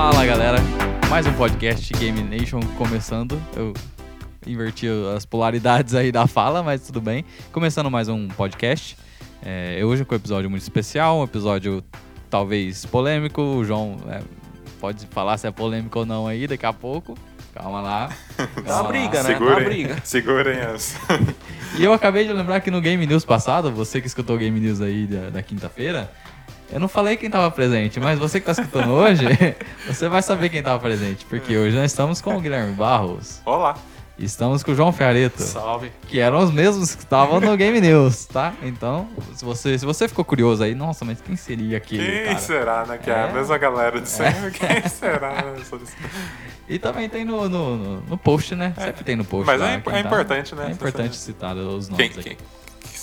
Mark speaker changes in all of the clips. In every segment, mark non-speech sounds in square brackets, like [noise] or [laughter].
Speaker 1: Fala galera, mais um podcast Game Nation começando. Eu inverti as polaridades aí da fala, mas tudo bem. Começando mais um podcast. É, hoje com um episódio muito especial, um episódio talvez polêmico. O João é, pode falar se é polêmico ou não aí daqui a pouco. Calma lá.
Speaker 2: É uma briga, né? É uma
Speaker 3: Segurem,
Speaker 2: briga. [laughs]
Speaker 3: segurem as.
Speaker 1: E eu acabei de lembrar que no Game News passado, você que escutou o Game News aí da, da quinta-feira, eu não falei quem tava presente, mas você que tá escutando hoje, [laughs] você vai saber quem tava presente, porque hoje nós estamos com o Guilherme Barros,
Speaker 3: Olá.
Speaker 1: estamos com o João Ferreto,
Speaker 2: Salve.
Speaker 1: que eram os mesmos que estavam no Game News, tá? Então, se você, se você ficou curioso aí, nossa, mas quem seria aquele
Speaker 3: Quem
Speaker 1: cara?
Speaker 3: será, né? Que é,
Speaker 1: É.
Speaker 3: a mesma galera de sempre. [laughs] Quem será? né?
Speaker 1: E também tem no, no, no- post, né? Sempre tem no post.
Speaker 3: Mas
Speaker 1: lá,
Speaker 3: é,
Speaker 1: quem
Speaker 3: é
Speaker 1: tá-
Speaker 3: importante, né?
Speaker 1: É importante citar os
Speaker 3: Quem,
Speaker 1: nomes aqui.
Speaker 3: quem,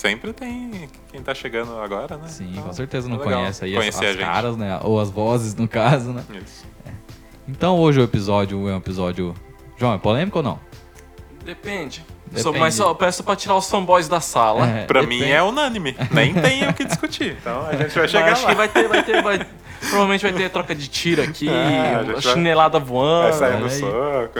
Speaker 3: sempre tem quem tá chegando agora, né?
Speaker 1: Sim,
Speaker 3: Então,
Speaker 1: com certeza não
Speaker 3: é
Speaker 1: conhece aí as,
Speaker 3: conhecer
Speaker 1: as caras, né? Ou as vozes, no caso, né?
Speaker 3: Isso.
Speaker 1: Então hoje o episódio é um episódio. João, é polêmico ou não?
Speaker 2: Depende. Só- mas só peço pra tirar os fanboys da sala.
Speaker 1: É,
Speaker 3: Pra
Speaker 1: depende.
Speaker 3: mim é unânime. Nem tem o que discutir. Então a gente vai
Speaker 2: Mas
Speaker 3: chegar
Speaker 2: acho
Speaker 3: lá.
Speaker 2: que vai ter, vai ter, vai. Provavelmente vai ter troca de tiro aqui,
Speaker 3: É, vai-
Speaker 2: chinelada
Speaker 3: Vai
Speaker 2: voando.
Speaker 3: sair no
Speaker 1: aí.
Speaker 3: soco.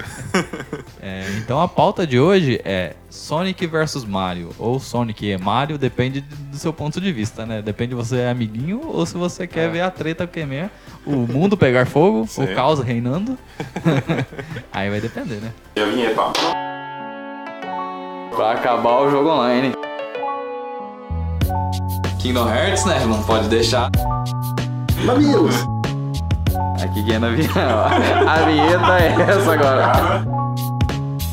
Speaker 1: É, então a pauta de hoje é Sonic versus Mario. Ou Sonic e Mario, depende do seu ponto de vista, né? Depende se você é amiguinho ou se você quer
Speaker 3: É.
Speaker 1: ver a treta que é mesmo. O mundo pegar fogo,
Speaker 3: Sim.
Speaker 1: o caos reinando. [laughs] Aí vai depender, né?
Speaker 3: E a vinheta?
Speaker 1: Pra acabar o jogo online. Kingdom Hearts, né? Não pode deixar.
Speaker 4: Mamilos!
Speaker 1: Aqui quem é na vinheta. [laughs] A vinheta é essa agora.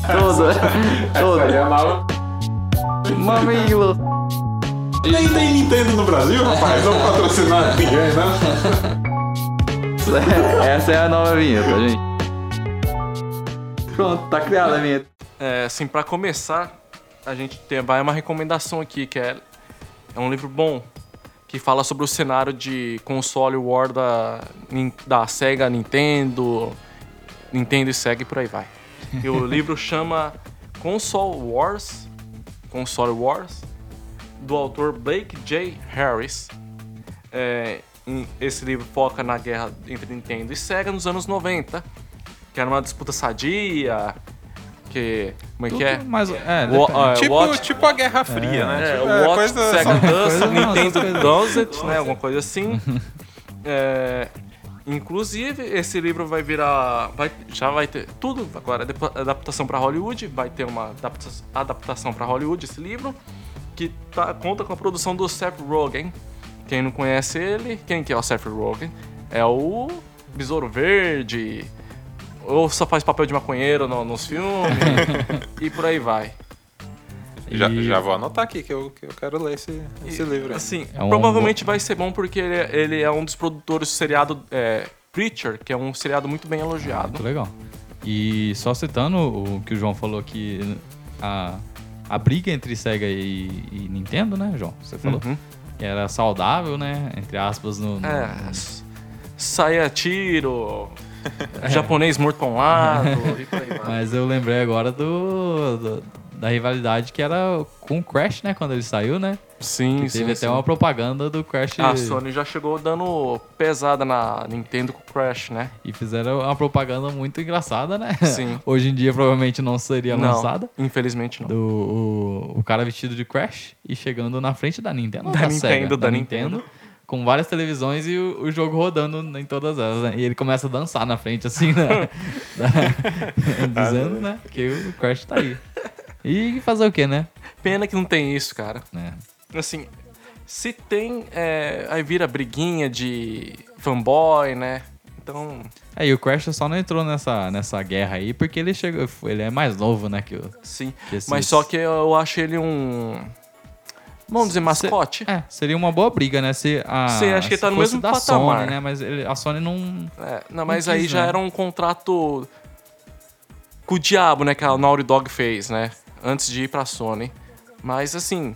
Speaker 1: Tudo. [laughs] Tudo. Mamilo.
Speaker 3: Nem tem Nintendo no Brasil, rapaz. Não patrocinar [laughs] ninguém, né?
Speaker 1: Essa é a nova vinheta, gente. Pronto, tá criada a vinheta.
Speaker 2: É, assim, pra começar, a gente tem, vai uma recomendação aqui, que é, é um livro bom, que fala sobre o cenário de console war da, da Sega, Nintendo, Nintendo e Sega e por aí vai. E o [laughs] livro chama Console Wars, Console Wars, do autor Blake J. Harris. É, esse livro foca na guerra entre Nintendo e Sega nos anos 90, que era uma disputa sadia, que... Como é que é?
Speaker 1: Mas, é,
Speaker 2: Wo-
Speaker 1: depende.
Speaker 2: é,
Speaker 3: Tipo,
Speaker 2: Watch-
Speaker 3: tipo a Guerra Fria, né?
Speaker 2: É,
Speaker 3: Tipo,
Speaker 2: o What
Speaker 3: coisa-
Speaker 2: Sega
Speaker 1: coisa-
Speaker 2: Nintendo It, né? Alguma coisa assim. [laughs] É, inclusive, esse livro vai virar. Vai, já vai ter tudo agora. Adaptação pra Hollywood. Vai ter uma adapta- adaptação pra Hollywood esse livro. Que tá- conta com a produção do Seth Rogen. Quem não conhece ele, quem que é o Seth Rogen? É o Besouro Verde. Ou só faz papel de maconheiro no- nos filmes. [laughs] e por aí vai.
Speaker 3: Já,
Speaker 1: E-
Speaker 3: já vou anotar aqui que eu, que eu quero ler esse, esse
Speaker 2: E,
Speaker 3: livro. aí.
Speaker 2: Assim,
Speaker 1: É um-
Speaker 2: provavelmente vai ser bom porque ele, é- ele é um dos produtores do seriado é, Preacher, que é um seriado muito bem elogiado.
Speaker 1: Muito legal. E só citando o que o João falou que a, a briga entre Sega e, e Nintendo, né, João? Você falou
Speaker 2: Uhum.
Speaker 1: que era saudável, né? Entre aspas, no. no-
Speaker 2: É, saia tiro, [laughs] japonês morto pra um lado, [laughs] e por aí vai.
Speaker 1: Mas eu lembrei agora do, do- da rivalidade que era com o Crash, né? Quando ele saiu, né?
Speaker 2: Sim,
Speaker 1: Que
Speaker 2: sim,
Speaker 1: teve
Speaker 2: sim.
Speaker 1: até uma propaganda do Crash.
Speaker 2: A Sony já chegou dando pesada na Nintendo com o Crash, né?
Speaker 1: E fizeram uma propaganda muito engraçada, né?
Speaker 2: Sim. [laughs]
Speaker 1: Hoje em dia provavelmente não seria
Speaker 2: não,
Speaker 1: lançada.
Speaker 2: infelizmente não.
Speaker 1: Do, o, o cara vestido de Crash e chegando na frente da Nintendo. ou
Speaker 2: Da Nintendo,
Speaker 1: Sega?
Speaker 2: da Nintendo.
Speaker 1: Com várias televisões e o, o jogo rodando em todas elas, né? E ele começa a dançar na frente, assim, né? [laughs] [laughs] Dizendo, né? Que o Crash tá aí. E fazer o quê, né?
Speaker 2: Pena que não tem isso, cara.
Speaker 1: É.
Speaker 2: Assim, se tem, é, aí vira briguinha de fanboy, né? Então,
Speaker 1: Aí o Crash só não entrou nessa, nessa guerra aí porque ele chegou. Ele é mais novo, né? Que, o-
Speaker 2: sim.
Speaker 1: que esses-
Speaker 2: Mas só que eu acho ele um. Vamos dizer, mascote?
Speaker 1: É, seria uma boa briga, né? Se a.
Speaker 2: Sim, acho que
Speaker 1: se
Speaker 2: tá no
Speaker 1: fosse
Speaker 2: mesmo
Speaker 1: da
Speaker 2: patamar.
Speaker 1: Sony, né? Mas ele- a Sony não.
Speaker 2: É, não, mas
Speaker 1: Não
Speaker 2: aí
Speaker 1: quis,
Speaker 2: já
Speaker 1: né?
Speaker 2: era um contrato com o diabo, né? Que a Naughty Dog fez, né? Antes de ir pra Sony. Mas assim,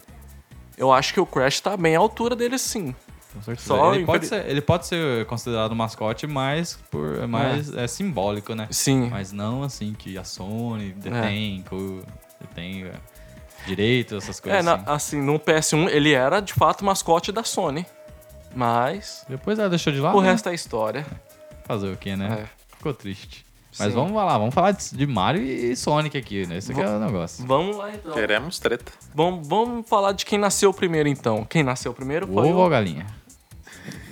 Speaker 2: eu acho que o Crash tá bem à altura dele sim.
Speaker 1: Com certeza.
Speaker 2: Só
Speaker 1: ele, pode ser, ele pode ser considerado mascote, mas por, mais é. simbólico, né?
Speaker 2: Sim.
Speaker 1: Mas não assim que a Sony detém, co- detém é, direitos, essas coisas
Speaker 2: É, na-
Speaker 1: assim.
Speaker 2: assim, no PS1 ele era de fato mascote da Sony. Mas
Speaker 1: Depois ela deixou de lado.
Speaker 2: o
Speaker 1: né?
Speaker 2: resto é história.
Speaker 1: Fazer o quê, né?
Speaker 2: É.
Speaker 1: Ficou triste. Mas
Speaker 2: Sim.
Speaker 1: vamos lá, vamos falar de de Mario e Sonic aqui, né? Esse aqui é o negócio.
Speaker 2: Vamos lá então.
Speaker 3: Queremos treta.
Speaker 2: Vamos, vamos falar de quem nasceu primeiro então. Quem nasceu primeiro
Speaker 1: O
Speaker 2: foi
Speaker 1: ovo ou galinha?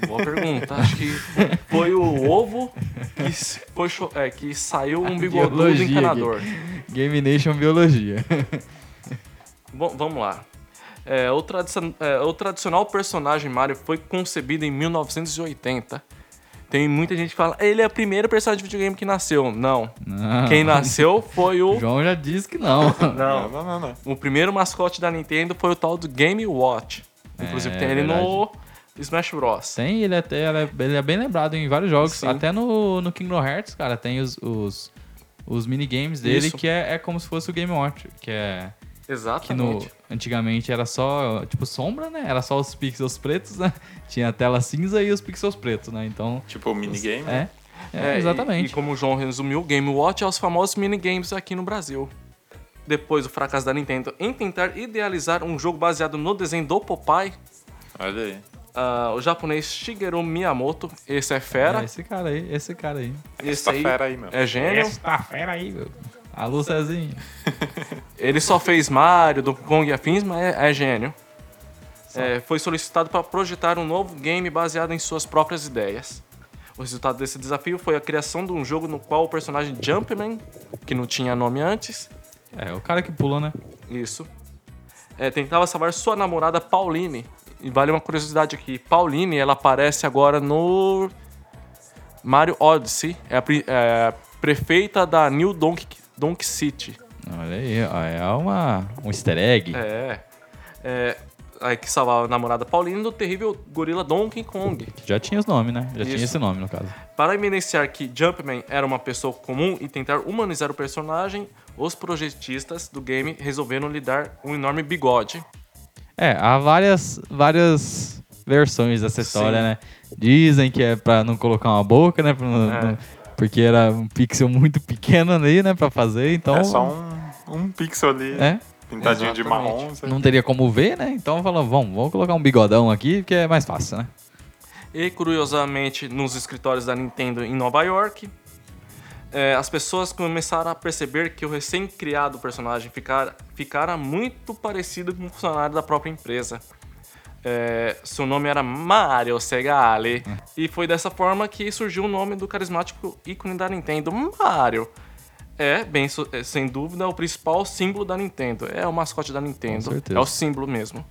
Speaker 2: Boa pergunta. Acho que foi o ovo que, foi é, que saiu um [laughs] bigodudo encanador.
Speaker 1: Game Nation Biologia. [laughs]
Speaker 2: Bom, vamos lá. É, o, tradicion- é, o tradicional personagem Mario foi concebido em 1980. Tem muita gente que fala, ele é o primeiro personagem de videogame que nasceu. Não.
Speaker 1: Não.
Speaker 2: Quem nasceu foi o.
Speaker 1: O [laughs] João já disse que não.
Speaker 2: Não.
Speaker 3: Não, não, não.
Speaker 2: O primeiro mascote da Nintendo foi o tal do Game Watch. Inclusive
Speaker 1: É,
Speaker 2: tem ele no Smash Bros.
Speaker 1: Tem, ele, até, ele, é, ele é bem lembrado em vários jogos.
Speaker 2: Sim.
Speaker 1: Até no, no Kingdom Hearts, cara, tem os, os, os minigames dele
Speaker 2: Isso.
Speaker 1: que é, é como se fosse o Game Watch. Que é. Que no,
Speaker 2: Exatamente.
Speaker 1: antigamente era só, tipo, sombra, né? Era só os pixels pretos, né? [laughs] Tinha a tela cinza e os pixels pretos, né? Então,
Speaker 3: Tipo o minigame.
Speaker 1: é. É,
Speaker 2: É, e-
Speaker 1: exatamente.
Speaker 2: E, como o João resumiu, o Game Watch é os famosos minigames aqui no Brasil. Depois do fracasso da Nintendo em tentar idealizar um jogo baseado no desenho do Popeye,
Speaker 3: Olha aí.
Speaker 2: ah, o japonês Shigeru Miyamoto, esse é fera,
Speaker 1: É esse cara aí, esse cara aí.
Speaker 2: esse
Speaker 3: Essa
Speaker 2: aí
Speaker 3: fera aí, meu.
Speaker 2: é gênio.
Speaker 1: Esta fera aí, meu. Alô, Cezinho. [laughs]
Speaker 2: Ele só fez Mario, Donkey Kong e afins, mas é, é gênio. É, foi solicitado para projetar um novo game baseado em suas próprias ideias. O resultado desse desafio foi a criação de um jogo no qual o personagem Jumpman, que não tinha nome antes,
Speaker 1: É, o cara que pula, né?
Speaker 2: isso, é, tentava salvar sua namorada Pauline. E vale uma curiosidade aqui: Pauline ela aparece agora no Mario Odyssey, é a, pri- é a prefeita da New Donkey, Donkey City.
Speaker 1: Olha aí, é uma, um easter egg.
Speaker 2: É. é aí que salvava a namorada Pauline do terrível gorila Donkey Kong.
Speaker 1: Já tinha os nomes, né? Já tinha
Speaker 2: Isso.
Speaker 1: esse nome, no caso.
Speaker 2: Para evidenciar que Jumpman era uma pessoa comum e tentar humanizar o personagem, os projetistas do game resolveram lhe dar um enorme bigode.
Speaker 1: É, há várias, várias versões dessa história,
Speaker 2: Sim.
Speaker 1: né? Dizem que é pra não colocar uma boca, né? Pra não-
Speaker 2: É.
Speaker 1: não- porque era um pixel muito pequeno ali, né? Pra fazer, então...
Speaker 3: É só um, um pixel ali,
Speaker 1: É,
Speaker 3: pintadinho de
Speaker 2: Exatamente.
Speaker 3: marrom. você-
Speaker 1: não teria como ver, né? Então falou, vamos, vamos colocar um bigodão aqui, que é mais fácil, né?
Speaker 2: E curiosamente, nos escritórios da Nintendo em Nova York, é, as pessoas começaram a perceber que o recém-criado personagem ficara, ficara muito parecido com um funcionário da própria empresa. É, seu nome era Mario Segale. E foi dessa forma que surgiu o nome do carismático ícone da Nintendo, Mario. É, bem, é, sem dúvida, o principal símbolo da Nintendo. É o mascote da Nintendo. É o símbolo mesmo.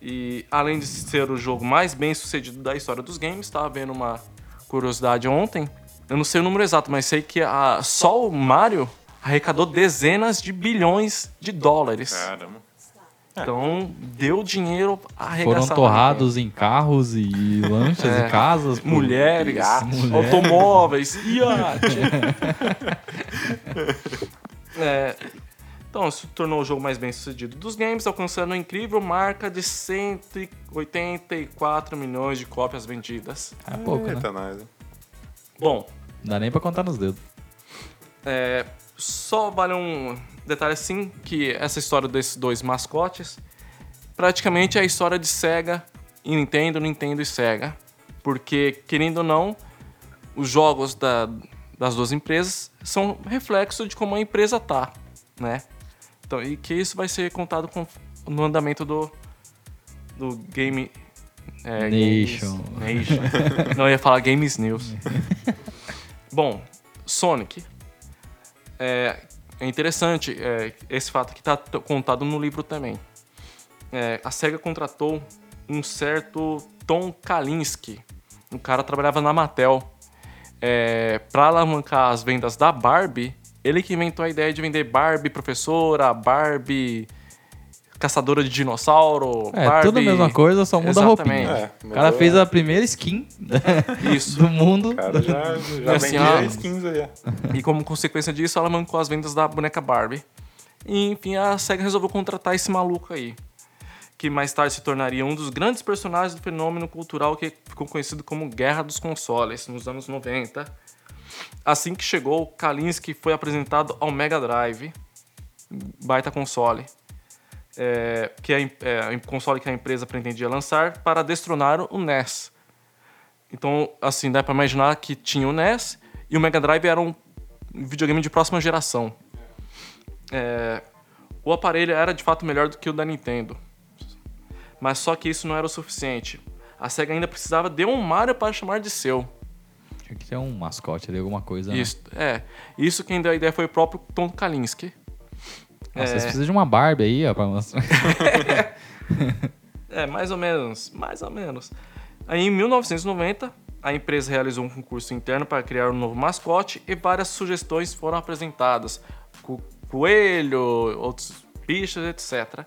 Speaker 2: E além de ser o jogo mais bem sucedido da história dos games, estava vendo uma curiosidade ontem. Eu não sei o número exato, mas sei que a, só o Mario arrecadou dezenas de bilhões de dólares.
Speaker 3: Caramba.
Speaker 2: Então deu dinheiro
Speaker 1: Foram
Speaker 2: arregaçado.
Speaker 1: torrados em carros e lanchas
Speaker 2: É.
Speaker 1: e casas. por-
Speaker 2: Mulheres,
Speaker 1: Mulheres.
Speaker 2: automóveis, [laughs] iate. É, então, se tornou o jogo mais bem sucedido dos games, alcançando uma incrível marca de 184 milhões de cópias vendidas.
Speaker 1: É pouco, né?
Speaker 3: Eita, nós.
Speaker 2: Bom,
Speaker 1: Não dá nem pra contar nos dedos.
Speaker 2: é, só vale um detalhe assim, que essa história desses dois mascotes praticamente é a história de Sega e Nintendo, Nintendo e Sega. Porque, querendo ou não, os jogos da- das duas empresas são reflexo de como a empresa tá, né? Então, e que isso vai ser contado com- no andamento do, do Game... é,
Speaker 1: Nation.
Speaker 2: Games- Nation. [laughs] Não, ia falar Games News. [laughs] Bom, Sonic. É, é interessante é, esse fato que está contado no livro também. É, a SEGA contratou um certo Tom Kalinske. O cara trabalhava na Mattel. É, para alavancar as vendas da Barbie, ele que inventou a ideia de vender Barbie professora, Barbie caçadora de dinossauro,
Speaker 1: É,
Speaker 2: Barbie...
Speaker 1: tudo a mesma coisa, só muda a
Speaker 2: Exatamente.
Speaker 1: roupinha.
Speaker 3: É,
Speaker 1: O cara
Speaker 3: mudou,
Speaker 1: fez a primeira skin
Speaker 2: Isso. [laughs]
Speaker 1: do mundo.
Speaker 3: O cara já, [laughs] já
Speaker 2: Assim,
Speaker 3: vendia
Speaker 2: ó.
Speaker 3: skins aí. ó.
Speaker 2: E como consequência disso, ela mancou as vendas da boneca Barbie. E, enfim, a SEGA resolveu contratar esse maluco aí. Que mais tarde se tornaria um dos grandes personagens do fenômeno cultural que ficou conhecido como Guerra dos Consoles, nos anos 90. Assim que chegou, Kalinske foi apresentado ao Mega Drive, baita console, é, que é, a é, console que a empresa pretendia lançar para destronar o NES. Então, assim, dá pra imaginar que tinha o NES e o Mega Drive era um videogame de próxima geração. É, o aparelho era de fato melhor do que o da Nintendo. Mas só que isso não era o suficiente. A SEGA ainda precisava de um Mario para chamar de seu.
Speaker 1: Tinha que ter um mascote ali, alguma coisa. né?
Speaker 2: Isso, é. Isso quem deu a ideia foi o próprio Tom Kalinske.
Speaker 1: Nossa,
Speaker 2: É.
Speaker 1: vocês precisam de uma Barbie aí, ó, pra mostrar. [laughs]
Speaker 2: É, mais ou menos, mais ou menos. Aí, em 1990, a empresa realizou um concurso interno para criar um novo mascote e várias sugestões foram apresentadas. Co- Coelho, outros bichos, etc.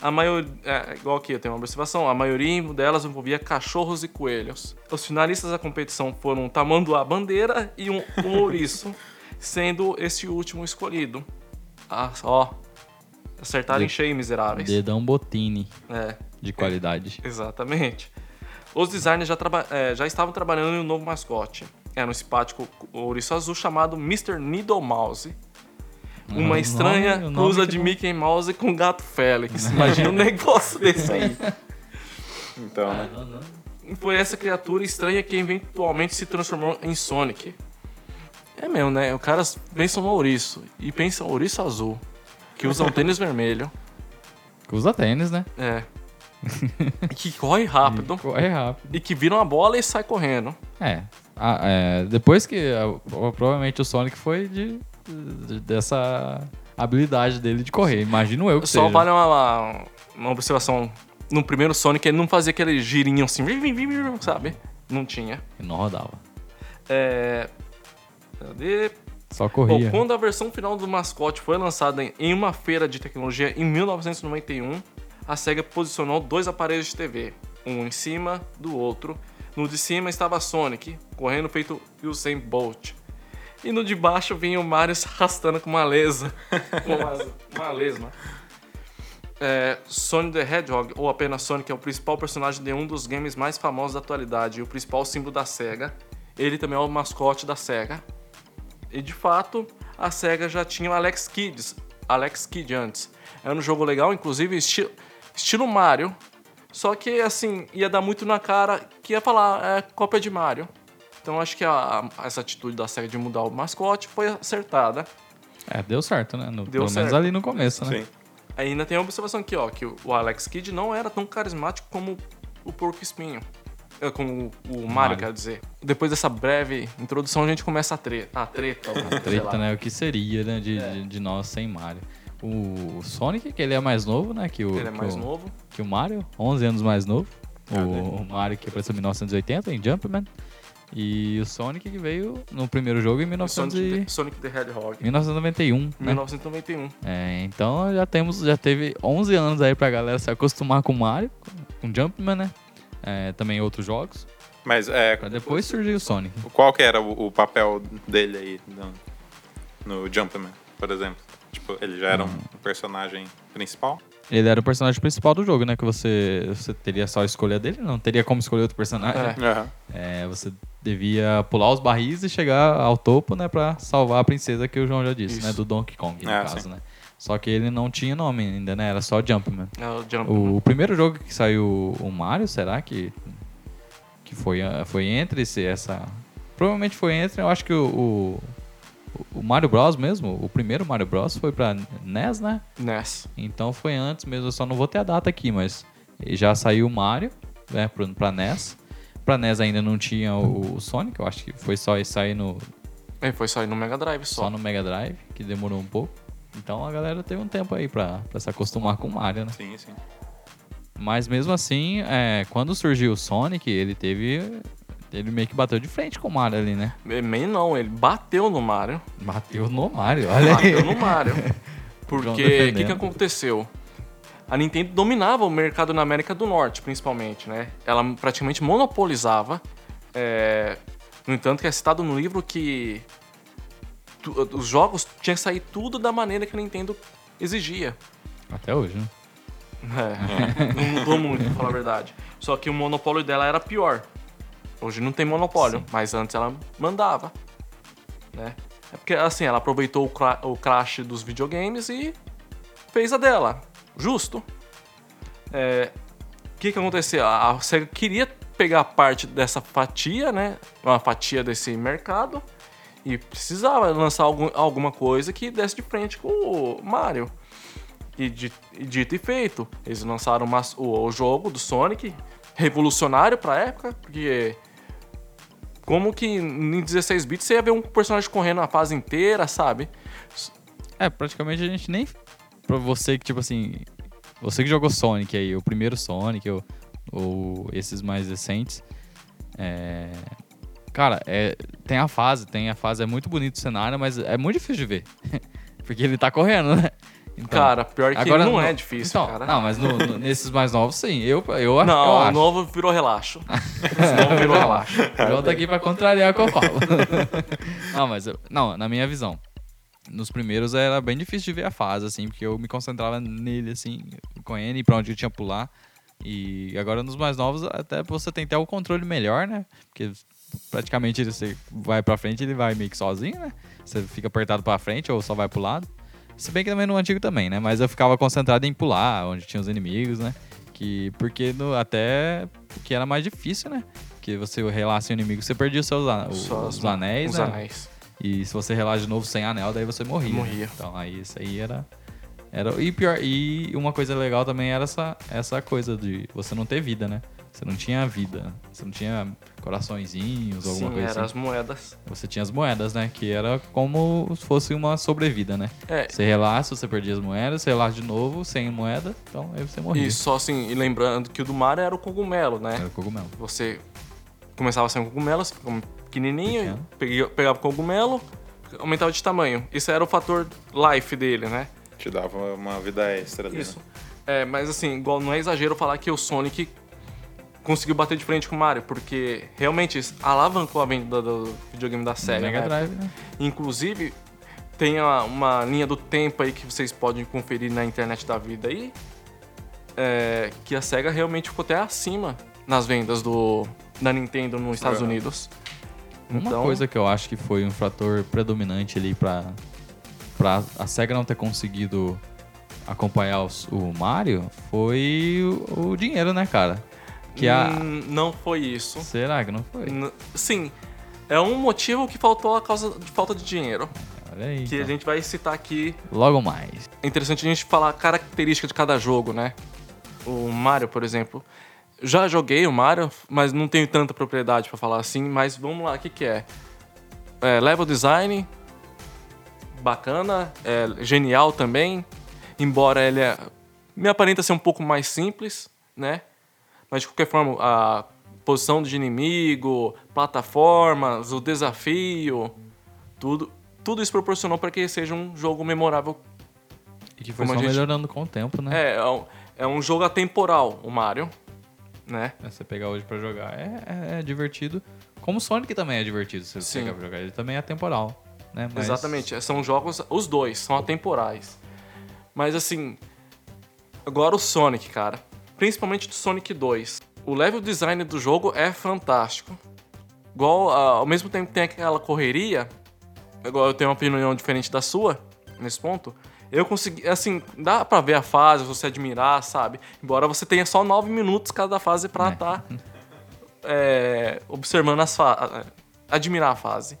Speaker 2: A maioria, é, igual aqui, eu tenho uma observação, a maioria delas envolvia cachorros e coelhos. Os finalistas da competição foram um tamanduá bandeira e um, um ouriço, [laughs] sendo esse último escolhido. Ah, ó, acertaram em
Speaker 1: De-
Speaker 2: cheio, miseráveis.
Speaker 1: Dedão Botini
Speaker 2: É.
Speaker 1: de qualidade.
Speaker 2: Exatamente. Os designers já, traba- eh, já estavam trabalhando em um novo mascote. Era um simpático ouriço azul chamado Mr. Needle Mouse. Uma
Speaker 1: Ah,
Speaker 2: estranha
Speaker 1: nome-
Speaker 2: cruza de
Speaker 1: não-
Speaker 2: Mickey Mouse com gato Félix. Imagina um [laughs] negócio desse aí.
Speaker 3: Então, né?
Speaker 2: E Foi essa criatura estranha que eventualmente se transformou em Sonic. É mesmo, né? O cara pensa no ouriço e pensa ouriço azul, que usa um [laughs] tênis vermelho.
Speaker 1: Que Usa tênis, né?
Speaker 2: É. [laughs] E que corre rápido.
Speaker 1: Corre rápido.
Speaker 2: E que vira uma bola e sai correndo.
Speaker 1: É. Ah, é, Depois que. ah, provavelmente o Sonic foi de, de- dessa habilidade dele de correr. Imagino eu que
Speaker 2: Só
Speaker 1: seja.
Speaker 2: vale uma, uma, uma observação. No primeiro Sonic ele não fazia aquele girinho assim, sabe? Não tinha.
Speaker 1: Ele Não rodava.
Speaker 2: É. Cadê?
Speaker 1: Só
Speaker 2: Bom,
Speaker 1: corria.
Speaker 2: quando a versão final do mascote foi lançada em- em uma feira de tecnologia em 1991, a SEGA posicionou dois aparelhos de TV, um em cima do outro. No de cima estava Sonic, correndo feito Usain Bolt. E no de baixo vinha o Mario se arrastando com uma lesa. [laughs] com uma, uma lesma. É, Sonic the Hedgehog, ou apenas Sonic, é o principal personagem de um dos games mais famosos da atualidade e o principal símbolo da SEGA. Ele também é o mascote da SEGA. E de fato, a SEGA já tinha o Alex Kidd, Alex Kidd antes. Era um jogo legal, inclusive esti estilo Mario. Só que assim, ia dar muito na cara que ia falar, é cópia de Mario. Então acho que a- a- essa atitude da SEGA de mudar o mascote foi acertada.
Speaker 1: É, deu certo, né? No-
Speaker 2: Deu
Speaker 1: pelo menos
Speaker 2: certo.
Speaker 1: ali no começo, né?
Speaker 3: Sim.
Speaker 2: Ainda tem a observação aqui, ó, que o o Alex Kidd não era tão carismático como o Porco Espinho. É, Como o Mario,
Speaker 1: Mario.
Speaker 2: quero dizer. Depois dessa breve introdução, a gente começa a treta. A treta, lá.
Speaker 1: Treta, né? O que seria, né? De, de, de nós sem Mario. O Sonic, que ele é mais novo, né? Que o,
Speaker 2: Ele é
Speaker 1: que
Speaker 2: mais
Speaker 1: o-
Speaker 2: novo.
Speaker 1: que o Mario, 11 anos mais novo. O, o Mario que apareceu em 1980 em Jumpman. E o Sonic que veio no primeiro jogo em 1900
Speaker 2: Sonic, the, Sonic the Hedgehog.
Speaker 1: 1991. né?
Speaker 2: 1991.
Speaker 1: É, então já temos, já teve 11 anos aí pra galera se acostumar com o Mario, com o Jumpman, né? É, também outros jogos.
Speaker 3: Mas é,
Speaker 1: Pra depois surgir o Sonic.
Speaker 3: qual que era o, o papel dele aí no, no Jumpman, por exemplo? Tipo, ele já era um personagem principal?
Speaker 1: Ele era o personagem principal do jogo, né? Que você, você teria só a escolha dele, não teria como escolher outro personagem.
Speaker 2: É.
Speaker 1: É, você devia pular os barris e chegar ao topo, né? Pra salvar a princesa que o João já disse,
Speaker 2: Isso.
Speaker 1: né? Do Donkey Kong, no
Speaker 3: É,
Speaker 1: caso,
Speaker 3: sim.
Speaker 1: né? Só que ele não tinha nome ainda, né? Era só Jumpman.
Speaker 2: É o Jump.
Speaker 1: O, primeiro jogo que saiu o Mario, será que que foi, ah, foi entre esse, essa... Provavelmente foi entre, eu acho que o, o, o Mario Bros mesmo, o primeiro Mario Bros foi pra NES, né?
Speaker 2: NES.
Speaker 1: Então foi antes mesmo, eu só não vou ter a data aqui, mas já saiu o Mario, né, pra, pra NES. Pra NES ainda não tinha o, o Sonic, eu acho que foi só isso aí no,
Speaker 2: Ele foi sair no Mega Drive só.
Speaker 1: só no Mega Drive, que demorou um pouco. Então a galera teve um tempo aí pra, pra se acostumar com o Mario, né?
Speaker 3: Sim, sim.
Speaker 1: Mas mesmo assim, é, quando surgiu o Sonic, ele teve. Ele meio que bateu de frente com o Mario ali, né?
Speaker 2: Meio não, ele bateu no Mario.
Speaker 1: Bateu no Mario, olha aí.
Speaker 2: Bateu no Mario. [laughs] Porque o que, que aconteceu? A Nintendo dominava o mercado na América do Norte, principalmente, né? Ela praticamente monopolizava. é, No entanto, que é citado no livro que os jogos tinham que sair tudo da maneira que a Nintendo exigia.
Speaker 1: Até hoje, né?
Speaker 2: É, [laughs] não mudou muito, pra falar a verdade. Só que o monopólio dela era pior. Hoje não tem monopólio,
Speaker 1: Sim.
Speaker 2: mas antes ela mandava. Né? É porque, assim, ela aproveitou o, cra- o crash dos videogames e fez a dela. Justo. É, O que que aconteceu? A a SEGA queria pegar parte dessa fatia, né? Uma fatia desse mercado. E precisava lançar algum, alguma coisa que desse de frente com o Mario. E, di- e dito e feito, eles lançaram uma- o, o jogo do Sonic, revolucionário pra época, porque como que em 16 bits você ia ver um personagem correndo a fase inteira, sabe?
Speaker 1: É, praticamente a gente nem. Pra você que, tipo assim. Você que jogou Sonic aí, o primeiro Sonic, ou, ou esses mais recentes. É. Cara, é, tem a fase, tem a fase, é muito bonito o cenário, mas é muito difícil de ver. [laughs] Porque ele tá correndo, né? Então,
Speaker 2: Cara, pior que
Speaker 1: agora
Speaker 2: não é difícil,
Speaker 1: então,
Speaker 2: cara.
Speaker 1: Não, mas no- no- nesses mais novos, sim. Eu, eu, eu
Speaker 2: Não,
Speaker 1: acho.
Speaker 2: o novo virou relaxo. [laughs] novo virou relaxo. [laughs]
Speaker 1: Eu tô aqui pra contrariar o que eu falo. não, mas eu- não, na minha visão. Nos primeiros era bem difícil de ver a fase, assim, porque eu me concentrava nele, assim, com ele e pra onde eu tinha pular. E agora nos mais novos, até você tem até o controle melhor, né? Porque praticamente ele- você vai pra frente, ele vai meio que sozinho, né? Você fica apertado pra frente ou só vai pro lado. Se bem que também no antigo também, né? Mas eu ficava concentrado em pular, onde tinha os inimigos, né? Que, porque no, até que era mais difícil, né? Porque você relaxa o inimigo, você perdia os seus os,
Speaker 2: Só
Speaker 1: os anéis,
Speaker 2: Os
Speaker 1: né?
Speaker 2: anéis.
Speaker 1: E se você relaxa de novo sem anel, daí você morria.
Speaker 2: Morria.
Speaker 1: Então aí isso aí era. era e pior, e uma coisa legal também era essa, essa coisa de você não ter vida, né? Você não tinha vida. Você não tinha coraçõezinhos alguma
Speaker 2: Sim,
Speaker 1: coisa
Speaker 2: eram
Speaker 1: assim.
Speaker 2: as moedas.
Speaker 1: Você tinha as moedas, né? Que era como se fosse uma sobrevida, né?
Speaker 2: É,
Speaker 1: Você relaxa, você perdia as moedas, você relaxa de novo, sem moeda, então aí você morria.
Speaker 2: e só assim, e lembrando que o do Mario era o cogumelo, né?
Speaker 1: Era cogumelo.
Speaker 2: Você começava sem um cogumelo, você ficava pequenininho,
Speaker 1: Pequeno.
Speaker 2: pegava o cogumelo, aumentava de tamanho. Isso era o fator life dele, né?
Speaker 3: Te dava uma vida extra.
Speaker 2: Isso.
Speaker 3: né?
Speaker 2: É, mas assim, igual não é exagero falar que o Sonic conseguiu bater de frente com o Mario, porque realmente isso alavancou a venda do videogame da SEGA.
Speaker 1: Mega
Speaker 2: né?
Speaker 1: Drive, né?
Speaker 2: Inclusive, tem uma, uma linha do tempo aí que vocês podem conferir na internet da vida aí, é, que a SEGA realmente ficou até acima nas vendas do, da Nintendo nos Estados
Speaker 3: Uhum.
Speaker 2: Unidos.
Speaker 1: Uma
Speaker 2: Então,
Speaker 1: coisa que eu acho que foi um fator predominante ali pra, pra a SEGA não ter conseguido acompanhar os- o Mario foi o, o dinheiro, né, cara? Que a...
Speaker 2: hum, não foi isso.
Speaker 1: Será que não foi?
Speaker 2: N- Sim, é um motivo que faltou a causa de falta de dinheiro.
Speaker 1: Olha aí.
Speaker 2: Que a
Speaker 1: então.
Speaker 2: gente vai citar aqui.
Speaker 1: Logo mais.
Speaker 2: É interessante a gente falar a característica de cada jogo, né? O Mario, por exemplo. Já joguei o Mario, mas não tenho tanta propriedade pra falar assim. Mas vamos lá, o que, que é? é? Level design, bacana, é genial também. Embora ele é, me aparenta ser um pouco mais simples, né? Mas de qualquer forma, a posição de inimigo, plataformas, o desafio, tudo, tudo isso proporcionou para que seja um jogo memorável
Speaker 1: E que foi só
Speaker 2: gente-
Speaker 1: melhorando com o tempo, né?
Speaker 2: é, é um, é um jogo atemporal, o Mario, né?
Speaker 1: É, Você pegar hoje pra jogar é, é- é divertido. Como o Sonic também é divertido se você
Speaker 2: Sim.
Speaker 1: pegar pra jogar. Ele também é temporal, né? Mas-
Speaker 2: Exatamente, são jogos, os dois, são atemporais. Mas assim, agora o Sonic, cara, principalmente do Sonic 2. O level design do jogo é fantástico. Igual, ah, ao mesmo tempo que tem aquela correria, igual eu tenho uma opinião diferente da sua, nesse ponto, eu consegui, assim, dá pra ver a fase, você admirar, sabe? Embora você tenha só 9 minutos cada fase pra
Speaker 1: É.
Speaker 2: estar observando as fases, admirar a fase.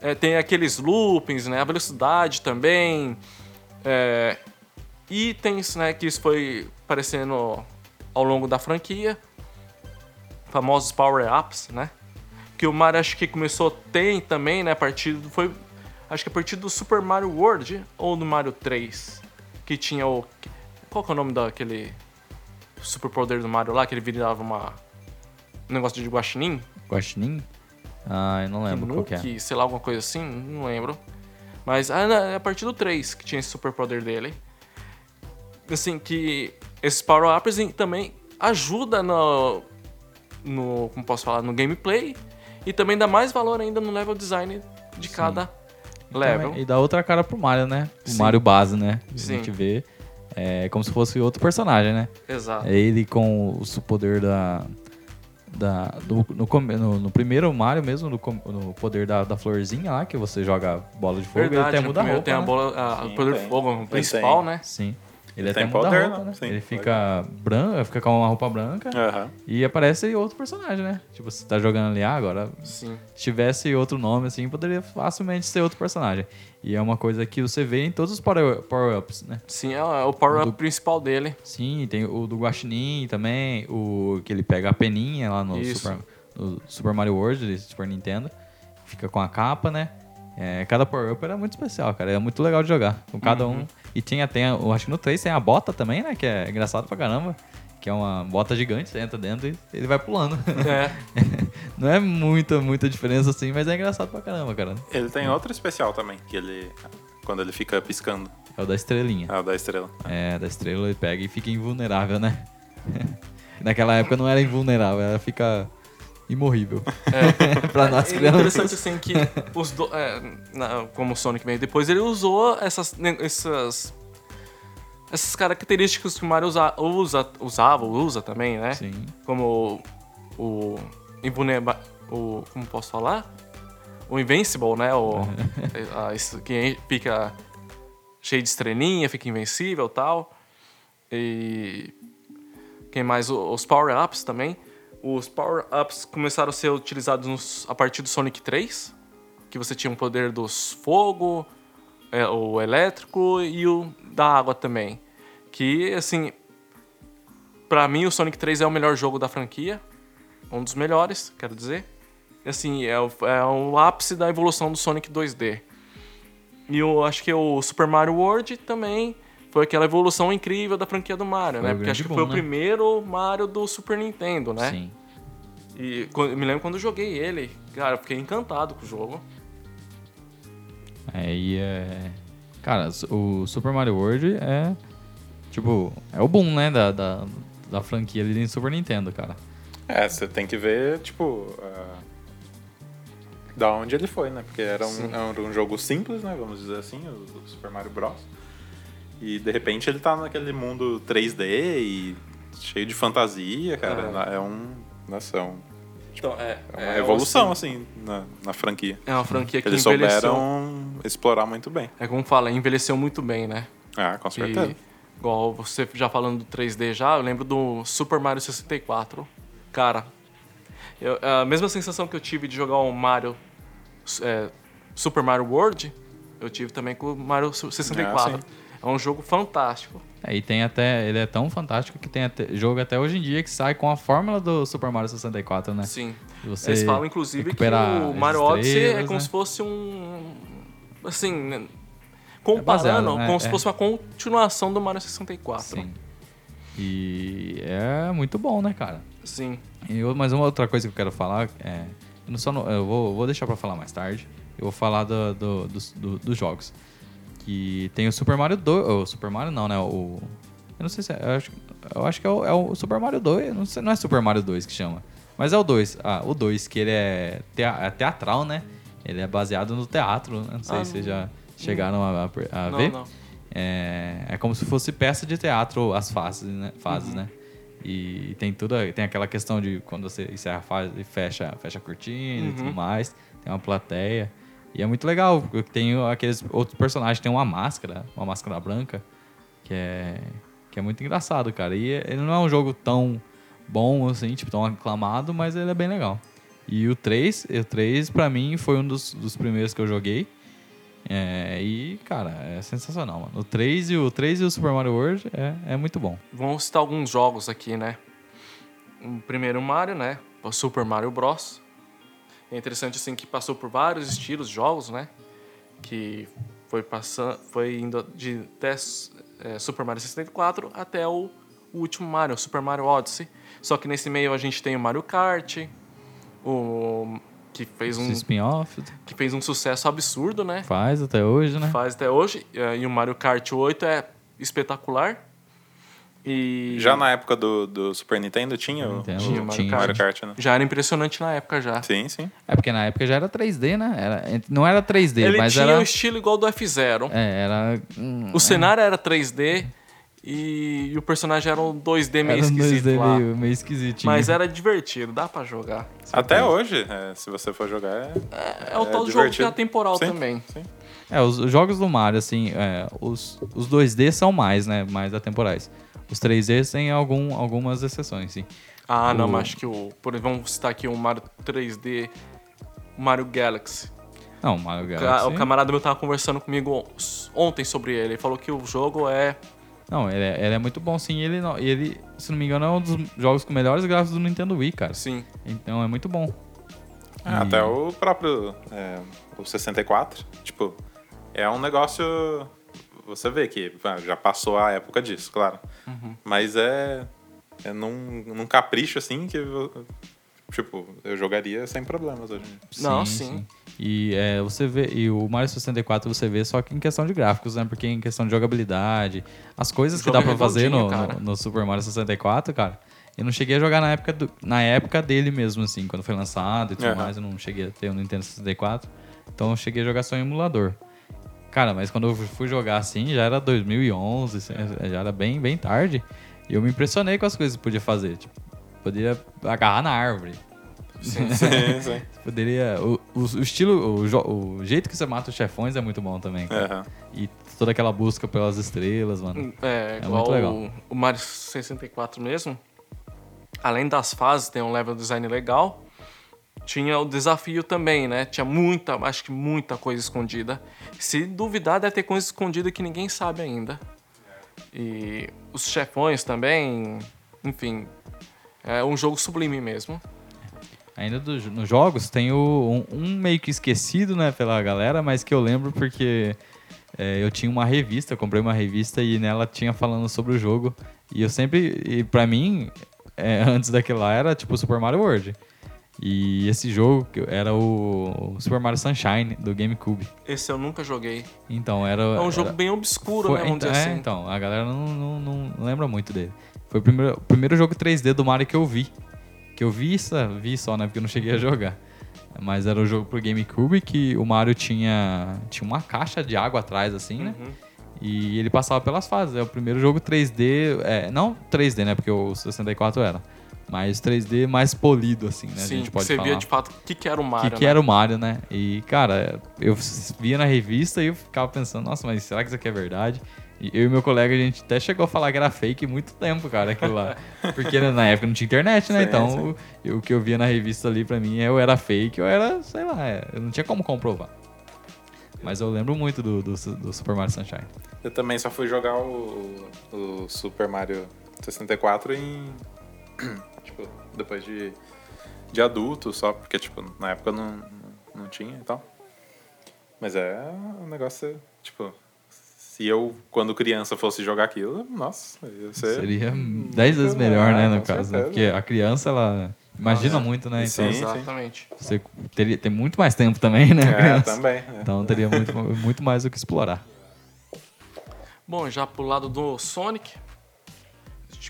Speaker 2: É, tem aqueles loopings, né? A velocidade também. É, itens, né? Que isso foi aparecendo ao longo da franquia. Famosos power-ups, né? Que o Mario acho que começou a ter também, né? A partir do, foi, acho que a partir do Super Mario World ou do Mario 3. Que tinha o... Qual que é o nome daquele super poder do Mario lá? Que ele virava uma... Um negócio de guaxinim?
Speaker 1: Guaxinim? Ah, eu não lembro qual que é.
Speaker 2: Sei lá, alguma coisa assim, não lembro. Mas ah, não, é a partir do 3 que tinha esse super poder dele. Assim, que esses power-ups também ajuda no, no. Como posso falar? No gameplay. E também dá mais valor ainda no level design de cada level.
Speaker 1: Também- E dá outra cara pro Mario, né? O
Speaker 2: Sim.
Speaker 1: Mario base, né? A
Speaker 2: Sim.
Speaker 1: gente vê. É como se fosse outro personagem, né?
Speaker 2: Exato.
Speaker 1: É ele com o poder da. da do- no, no, no primeiro Mario mesmo, no, no poder da, da florzinha lá, que você joga bola de fogo, ele até muda a roupa.
Speaker 2: tem a
Speaker 1: né?
Speaker 2: bola, a- o
Speaker 3: Sim,
Speaker 2: poder
Speaker 3: tem.
Speaker 2: de fogo principal,
Speaker 3: tem.
Speaker 2: né?
Speaker 1: Sim. Ele
Speaker 3: Tem
Speaker 1: até muda
Speaker 3: poder,
Speaker 1: roupa,
Speaker 3: né? Sim,
Speaker 1: ele fica branco, fica com uma roupa branca
Speaker 3: Aham.
Speaker 1: e aparece outro personagem, né? Tipo, você tá jogando ali, ah, agora
Speaker 2: Sim.
Speaker 1: se tivesse outro nome assim, poderia facilmente ser outro personagem. E é uma coisa que você vê em todos os power- power-ups, né?
Speaker 2: Sim, é o power-up principal dele.
Speaker 1: Sim, tem o do Guaxinim também, o que ele pega a peninha lá no. Super, no Super Mario World de Super Nintendo. Fica com a capa, né? É, cada power-up era muito especial, cara. É muito legal de jogar com cada
Speaker 2: Uhum.
Speaker 1: um. E tinha, tem, eu acho que no 3 tem a bota também, né? Que é engraçado pra caramba. Que é uma bota gigante, você entra dentro e ele vai pulando.
Speaker 2: É. [laughs]
Speaker 1: Não é muita, muita diferença assim, mas é engraçado pra caramba, cara.
Speaker 3: Ele tem outro especial também, que ele. Quando ele fica piscando.
Speaker 1: É o da estrelinha.
Speaker 3: Ah, o da estrela.
Speaker 1: É, da estrela ele pega e fica invulnerável, né? [laughs] Naquela época não era invulnerável, ela fica imorrível. [laughs] pra nós
Speaker 2: É
Speaker 1: crianças.
Speaker 2: interessante assim que os do, é, na- como o Sonic veio depois, ele usou essas, ne- essas, essas características que o Mario usa, usa, usava, usa também, né?
Speaker 1: Sim.
Speaker 2: Como o, o o como posso falar? O Invincible, né? O, [laughs] a- isso que fica cheio de estrelinha, fica invencível e tal. E quem mais? Os power-ups também. Os power-ups começaram a ser utilizados nos- a partir do Sonic 3, que você tinha o poder dos fogo, é, o elétrico e o da água também. Que, assim, pra mim o Sonic 3 é o melhor jogo da franquia. Um dos melhores, quero dizer. Assim, é o, é o ápice da evolução do Sonic 2D. E eu acho que o Super Mario World também foi aquela evolução incrível da franquia do Mario,
Speaker 1: Foi
Speaker 2: né? Porque acho que foi o
Speaker 1: né?
Speaker 2: primeiro Mario do Super Nintendo, né?
Speaker 1: Sim.
Speaker 2: E eu me lembro quando eu joguei ele, cara, eu fiquei encantado com o jogo.
Speaker 1: Aí é. Cara, o Super Mario World é. Tipo, é o boom, né? Da, da, da franquia ali em Super Nintendo, cara.
Speaker 3: É, você tem que ver, tipo. ah, da onde ele foi, né? Porque era um, era um jogo simples, né? Vamos dizer assim, o, o Super Mario Bros. E de repente ele tá naquele mundo 3D e cheio de fantasia, cara. É, um. Nossa, é, um-
Speaker 2: Então, é,
Speaker 3: é uma evolução, assim, na, na franquia.
Speaker 2: É uma franquia que
Speaker 3: Eles
Speaker 2: envelheceu.
Speaker 3: souberam explorar muito bem.
Speaker 2: É como fala, envelheceu muito bem, né?
Speaker 3: Ah, com certeza.
Speaker 2: E, igual você já falando do 3D já, eu lembro do Super Mario 64. Cara, eu- a mesma sensação que eu tive de jogar o Mario é, Super Mario World, eu tive também com o Mario 64.
Speaker 3: Ah.
Speaker 2: É um jogo fantástico.
Speaker 1: Aí tem até. Ele é tão fantástico que tem até, jogo até hoje em dia que sai com a fórmula do Super Mario 64, né?
Speaker 2: Sim.
Speaker 1: Você
Speaker 2: Eles falam, inclusive, que o Mario Odyssey é
Speaker 1: estrelas,
Speaker 2: como
Speaker 1: né?
Speaker 2: se fosse um. Assim. né, Comparando,
Speaker 1: baseado, né?
Speaker 2: como se
Speaker 1: É.
Speaker 2: fosse uma continuação do Mario 64.
Speaker 1: Sim. E é muito bom, né, cara?
Speaker 2: Sim.
Speaker 1: E eu- mas uma outra coisa que eu quero falar é. Eu, não eu vou, vou deixar pra falar mais tarde. Eu vou falar do, do- dos, do- dos jogos. Que tem o Super Mario 2. O Super Mario não, né? O. Eu não sei se é. Eu acho, eu acho que é o, é o Super Mario 2. Não, sei, não é Super Mario 2 que chama. Mas é o 2. Ah, o 2, que ele é, tea- é teatral, né? Ele é baseado no teatro. né? Não sei
Speaker 2: Ah,
Speaker 1: se vocês já chegaram a, a
Speaker 2: Não,
Speaker 1: ver.
Speaker 2: não.
Speaker 1: É, é como se fosse peça de teatro as fases, né? Fases,
Speaker 2: Uhum.
Speaker 1: né? E tem tudo, tem aquela questão de quando você encerra a fase e fecha, fecha a cortina e
Speaker 2: Uhum.
Speaker 1: tudo mais. Tem uma plateia. E é muito legal, tem aqueles outros personagens, tem uma máscara, uma máscara branca, que é, que é muito engraçado, cara. E ele não é um jogo tão bom assim, tipo, tão aclamado, mas ele é bem legal. E o 3, o 3 pra mim foi um dos, dos primeiros que eu joguei. É, e, cara, é sensacional, mano. O 3 e o 3 e o Super Mario World é, é muito bom.
Speaker 2: Vamos citar alguns jogos aqui, né? O primeiro Mario, né? O Super Mario Bros. É interessante assim que passou por vários estilos de jogos, né? Que foi passando, foi indo de até é, Super Mario 64 até o, o último Mario, Super Mario Odyssey. Só que nesse meio a gente tem o Mario Kart, o que fez um
Speaker 1: spin-off
Speaker 2: que fez um sucesso absurdo, né?
Speaker 1: faz até hoje, né?
Speaker 2: Faz até hoje. eh, E o Mario Kart 8 é espetacular. E
Speaker 3: Já na época do, do Super Nintendo tinha o
Speaker 1: Nintendo
Speaker 2: Tinha o Mario
Speaker 1: tinha.
Speaker 2: Kart.
Speaker 3: Mario Kart, né?
Speaker 2: já era impressionante na época já.
Speaker 3: Sim, sim.
Speaker 1: É porque na época já era 3D, né? Era, não era 3D,
Speaker 2: Ele
Speaker 1: mas
Speaker 2: tinha
Speaker 1: era.
Speaker 2: o estilo igual do F0.
Speaker 1: É, era. hum,
Speaker 2: O cenário era 3D E, e o personagem era um 2D meio
Speaker 1: Era um
Speaker 2: esquisito
Speaker 1: 2D
Speaker 2: lá.
Speaker 1: meio, meio esquisitinho.
Speaker 2: Mas era divertido, dá pra jogar.
Speaker 3: Até hoje, é, se você for jogar, é,
Speaker 2: É, o
Speaker 3: É
Speaker 2: tal do jogo que é atemporal
Speaker 3: Sim.
Speaker 2: também.
Speaker 3: sim.
Speaker 1: É, os os jogos do Mario, assim, é, os, os 2D são mais, né? Mais atemporais. Os 3D têm algum, algumas exceções, sim.
Speaker 2: Ah, não,
Speaker 1: O-
Speaker 2: mas acho que o. Por exemplo, vamos citar aqui o Mario 3D, o Mario Galaxy.
Speaker 1: Não, Mario Galaxy...
Speaker 2: O camarada meu tava conversando comigo ontem sobre ele. Ele falou que o jogo é.
Speaker 1: Não, ele é, ele é muito bom, sim. Ele, não- ele, se não me engano, é um dos jogos com melhores gráficos do Nintendo Wii, cara.
Speaker 2: Sim.
Speaker 1: Então é muito bom.
Speaker 3: Ah, Até o próprio é, o 64, tipo, é um negócio. Você vê que já passou a época disso, claro. Mas é, é num, num capricho assim que. eu- Tipo, eu jogaria sem problemas hoje.
Speaker 2: Não, sim.
Speaker 1: E é, você vê, e o Mario 64 você vê só que em questão de gráficos, né? Porque em questão de jogabilidade, as coisas que dá
Speaker 2: é
Speaker 1: pra fazer no, no, no Super Mario 64, cara. Eu não cheguei a jogar na época, do- na época dele mesmo, assim, quando foi lançado e tudo
Speaker 3: Aham.
Speaker 1: mais. Eu não cheguei a ter o Nintendo 64. Então eu cheguei a jogar só em emulador. Cara, mas quando eu fui jogar assim, já era 2011, assim, já era bem, bem tarde. E eu me impressionei com as coisas que podia fazer. Tipo, podia agarrar na árvore.
Speaker 3: Sim, [laughs] sim.
Speaker 1: Poderia. O, o, o estilo, o, o jeito que você mata os chefões é muito bom também. cara.
Speaker 3: Aham.
Speaker 1: E toda aquela busca pelas estrelas, mano.
Speaker 2: É,
Speaker 1: É
Speaker 2: igual
Speaker 1: muito legal.
Speaker 2: o, o Mario 64 mesmo. Além das fases, tem um level design legal. Tinha o desafio também, né? Tinha muita, acho que muita coisa escondida. Se duvidar, deve ter coisa escondida que ninguém sabe ainda. E os chefões também, enfim, é um jogo sublime mesmo.
Speaker 1: Ainda do- nos jogos tem o, um, um meio que esquecido, né, pela galera, mas que eu lembro porque é, eu tinha uma revista, comprei uma revista e nela tinha falando sobre o jogo. E eu sempre, e pra mim, é, [laughs] antes daquilo lá era tipo Super Mario World. E esse jogo que era o Super Mario Sunshine do GameCube.
Speaker 2: Esse eu nunca joguei.
Speaker 1: Então era.
Speaker 2: É um jogo
Speaker 1: era-
Speaker 2: bem obscuro,
Speaker 1: Foi-
Speaker 2: né? Vamos
Speaker 1: então,
Speaker 2: dizer
Speaker 1: é,
Speaker 2: assim.
Speaker 1: então, a galera não, não, não lembra muito dele. Foi o primeiro, o primeiro jogo 3D do Mario que eu vi. Que eu vi, vi só, né? Porque eu não cheguei a jogar. Mas era o jogo pro GameCube que o Mario tinha, tinha uma caixa de água atrás, assim, né?
Speaker 2: Uhum.
Speaker 1: E ele passava pelas fases. É o primeiro jogo 3D. É, não 3D, né? Porque o 64 era. Mas 3D mais polido, assim, né? a
Speaker 2: Sim,
Speaker 1: gente pode
Speaker 2: você
Speaker 1: falar
Speaker 2: via de fato o que, que era o
Speaker 1: que,
Speaker 2: Mario.
Speaker 1: que
Speaker 2: né?
Speaker 1: era o Mario, né? E, cara, eu via na revista e eu ficava pensando, nossa, mas será que isso aqui é verdade? E eu e meu colega, a gente até chegou a falar que era fake muito tempo, cara, aquilo lá. [laughs] Porque né, na época não tinha internet, né?
Speaker 3: Sim,
Speaker 1: então,
Speaker 3: sim.
Speaker 1: O, eu- o que eu via na revista ali, pra mim, eu era fake ou era, sei lá, é, eu não tinha como comprovar. Mas eu lembro muito do, do, do Super Mario Sunshine.
Speaker 3: Eu também só fui jogar o, o Super Mario 64 em. [clears throat] tipo, depois de, de adulto só, porque, tipo, na época não, não, tinha e tal. Mas é um negócio, tipo. Se eu, quando criança, fosse jogar aquilo, nossa, ia ser.
Speaker 1: Seria 10 vezes melhor, né, no caso. né? Porque a criança, ela imagina muito, né? Então,
Speaker 3: Sim.
Speaker 2: Exatamente.
Speaker 1: você teria, tem muito mais tempo também, né?
Speaker 3: É, também. é.
Speaker 1: Então teria muito, muito mais o que explorar.
Speaker 2: Bom, já pro lado do Sonic,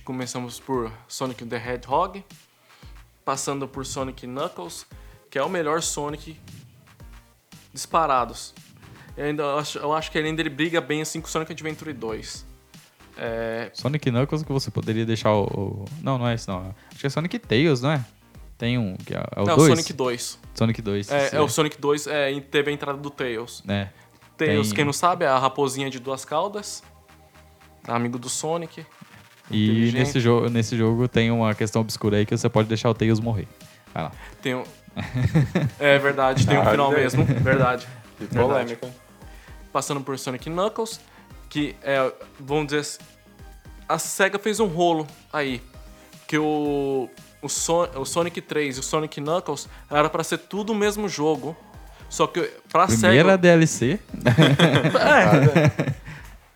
Speaker 2: começamos por Sonic the Hedgehog, passando por Sonic Knuckles, que é o melhor Sonic disparados. Eu, ainda acho, eu acho que ele ainda ele briga bem assim com Sonic Adventure 2. É,
Speaker 1: Sonic Knuckles que você poderia deixar o. o- Não, não é esse não. Acho que é Sonic Tails, não é? Tem um, que é, é o
Speaker 2: não,
Speaker 1: 2?
Speaker 2: Sonic 2.
Speaker 1: Sonic 2.
Speaker 2: É, é o Sonic 2 é, teve a entrada do Tails.
Speaker 1: É.
Speaker 2: Tails,
Speaker 1: Tem-
Speaker 2: quem não sabe, é a raposinha de duas caudas, amigo do Sonic.
Speaker 1: E nesse jogo, nesse jogo tem uma questão obscura aí que você pode deixar o Tails morrer. Vai lá.
Speaker 2: Tem um... [laughs] é verdade, tem um final mesmo, verdade.
Speaker 3: Que
Speaker 2: Verdade.
Speaker 3: polêmico.
Speaker 2: passando por Sonic Knuckles, que é, vamos dizer assim, a SEGA fez um rolo aí, que o, o, Son- o Sonic 3 e o Sonic Knuckles era pra ser tudo o mesmo jogo, só que pra
Speaker 1: Primeira
Speaker 2: SEGA...
Speaker 1: DLC. [laughs]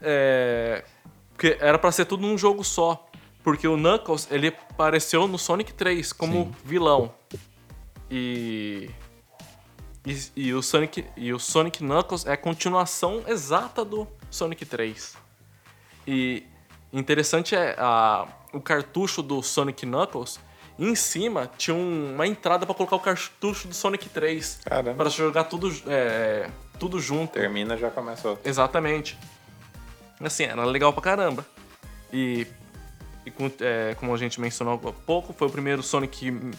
Speaker 2: É, [laughs] porque era pra ser tudo num jogo só, porque o Knuckles, ele apareceu no Sonic 3 como
Speaker 1: Sim.
Speaker 2: vilão. E... E, e o Sonic, e o Sonic Knuckles é a continuação exata do Sonic 3. E interessante é a, o cartucho do Sonic Knuckles. Em cima tinha um- uma entrada pra colocar o cartucho do Sonic 3.
Speaker 3: Caramba.
Speaker 2: Pra jogar tudo, é, tudo junto.
Speaker 3: Termina já começa outro.
Speaker 2: Exatamente. Assim, era legal pra caramba. E, e com- é, como a gente mencionou há pouco, foi o primeiro Sonic que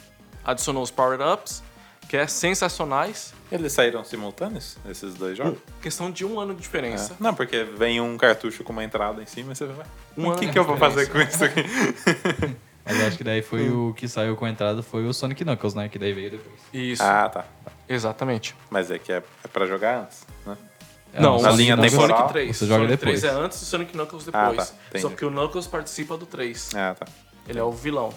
Speaker 2: adicionou os power-ups, que é sensacionais.
Speaker 3: Eles saíram simultâneos, esses dois jogos?
Speaker 2: Questão de um ano de diferença.
Speaker 3: É. Não, porque vem um cartucho com uma entrada em cima e você vai.
Speaker 2: Um
Speaker 3: o
Speaker 2: ano
Speaker 3: que, que eu vou fazer com isso aqui? [laughs]
Speaker 1: Mas acho que daí foi
Speaker 2: Hum.
Speaker 1: o que saiu com a entrada foi o Sonic Knuckles, né? Que daí veio depois.
Speaker 2: Isso,
Speaker 3: ah, tá.
Speaker 2: exatamente.
Speaker 3: Mas é que é, é pra jogar antes, né?
Speaker 2: Não,
Speaker 1: o
Speaker 3: na
Speaker 2: o
Speaker 3: linha
Speaker 2: Sonic
Speaker 3: temporal,
Speaker 2: 3.
Speaker 1: você joga
Speaker 2: Sonic
Speaker 1: depois.
Speaker 2: 3 é antes do Sonic Knuckles
Speaker 3: Ah, tá.
Speaker 2: depois.
Speaker 3: Entendi.
Speaker 2: Só que o Knuckles participa do 3.
Speaker 3: Ah, tá.
Speaker 2: Ele é o vilão.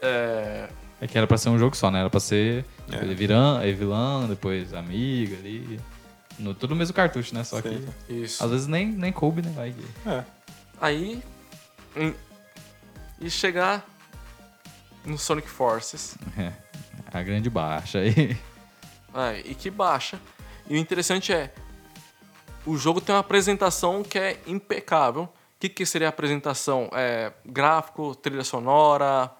Speaker 2: É,
Speaker 1: É que era pra ser um jogo só, né? Era pra ser tipo,
Speaker 3: É.
Speaker 1: ele virão, aí vilão, depois amiga ali. No, tudo no mesmo cartucho, né? Só
Speaker 3: Sim.
Speaker 1: que
Speaker 2: isso.
Speaker 1: às vezes nem, nem coube, né? Vai
Speaker 3: É.
Speaker 2: Aí. e chegar no Sonic Forces. [laughs]
Speaker 1: É, a grande baixa aí.
Speaker 2: É, e que baixa. E o interessante é. O jogo tem uma apresentação que é impecável. O que, que seria a apresentação? É, gráfico, trilha sonora.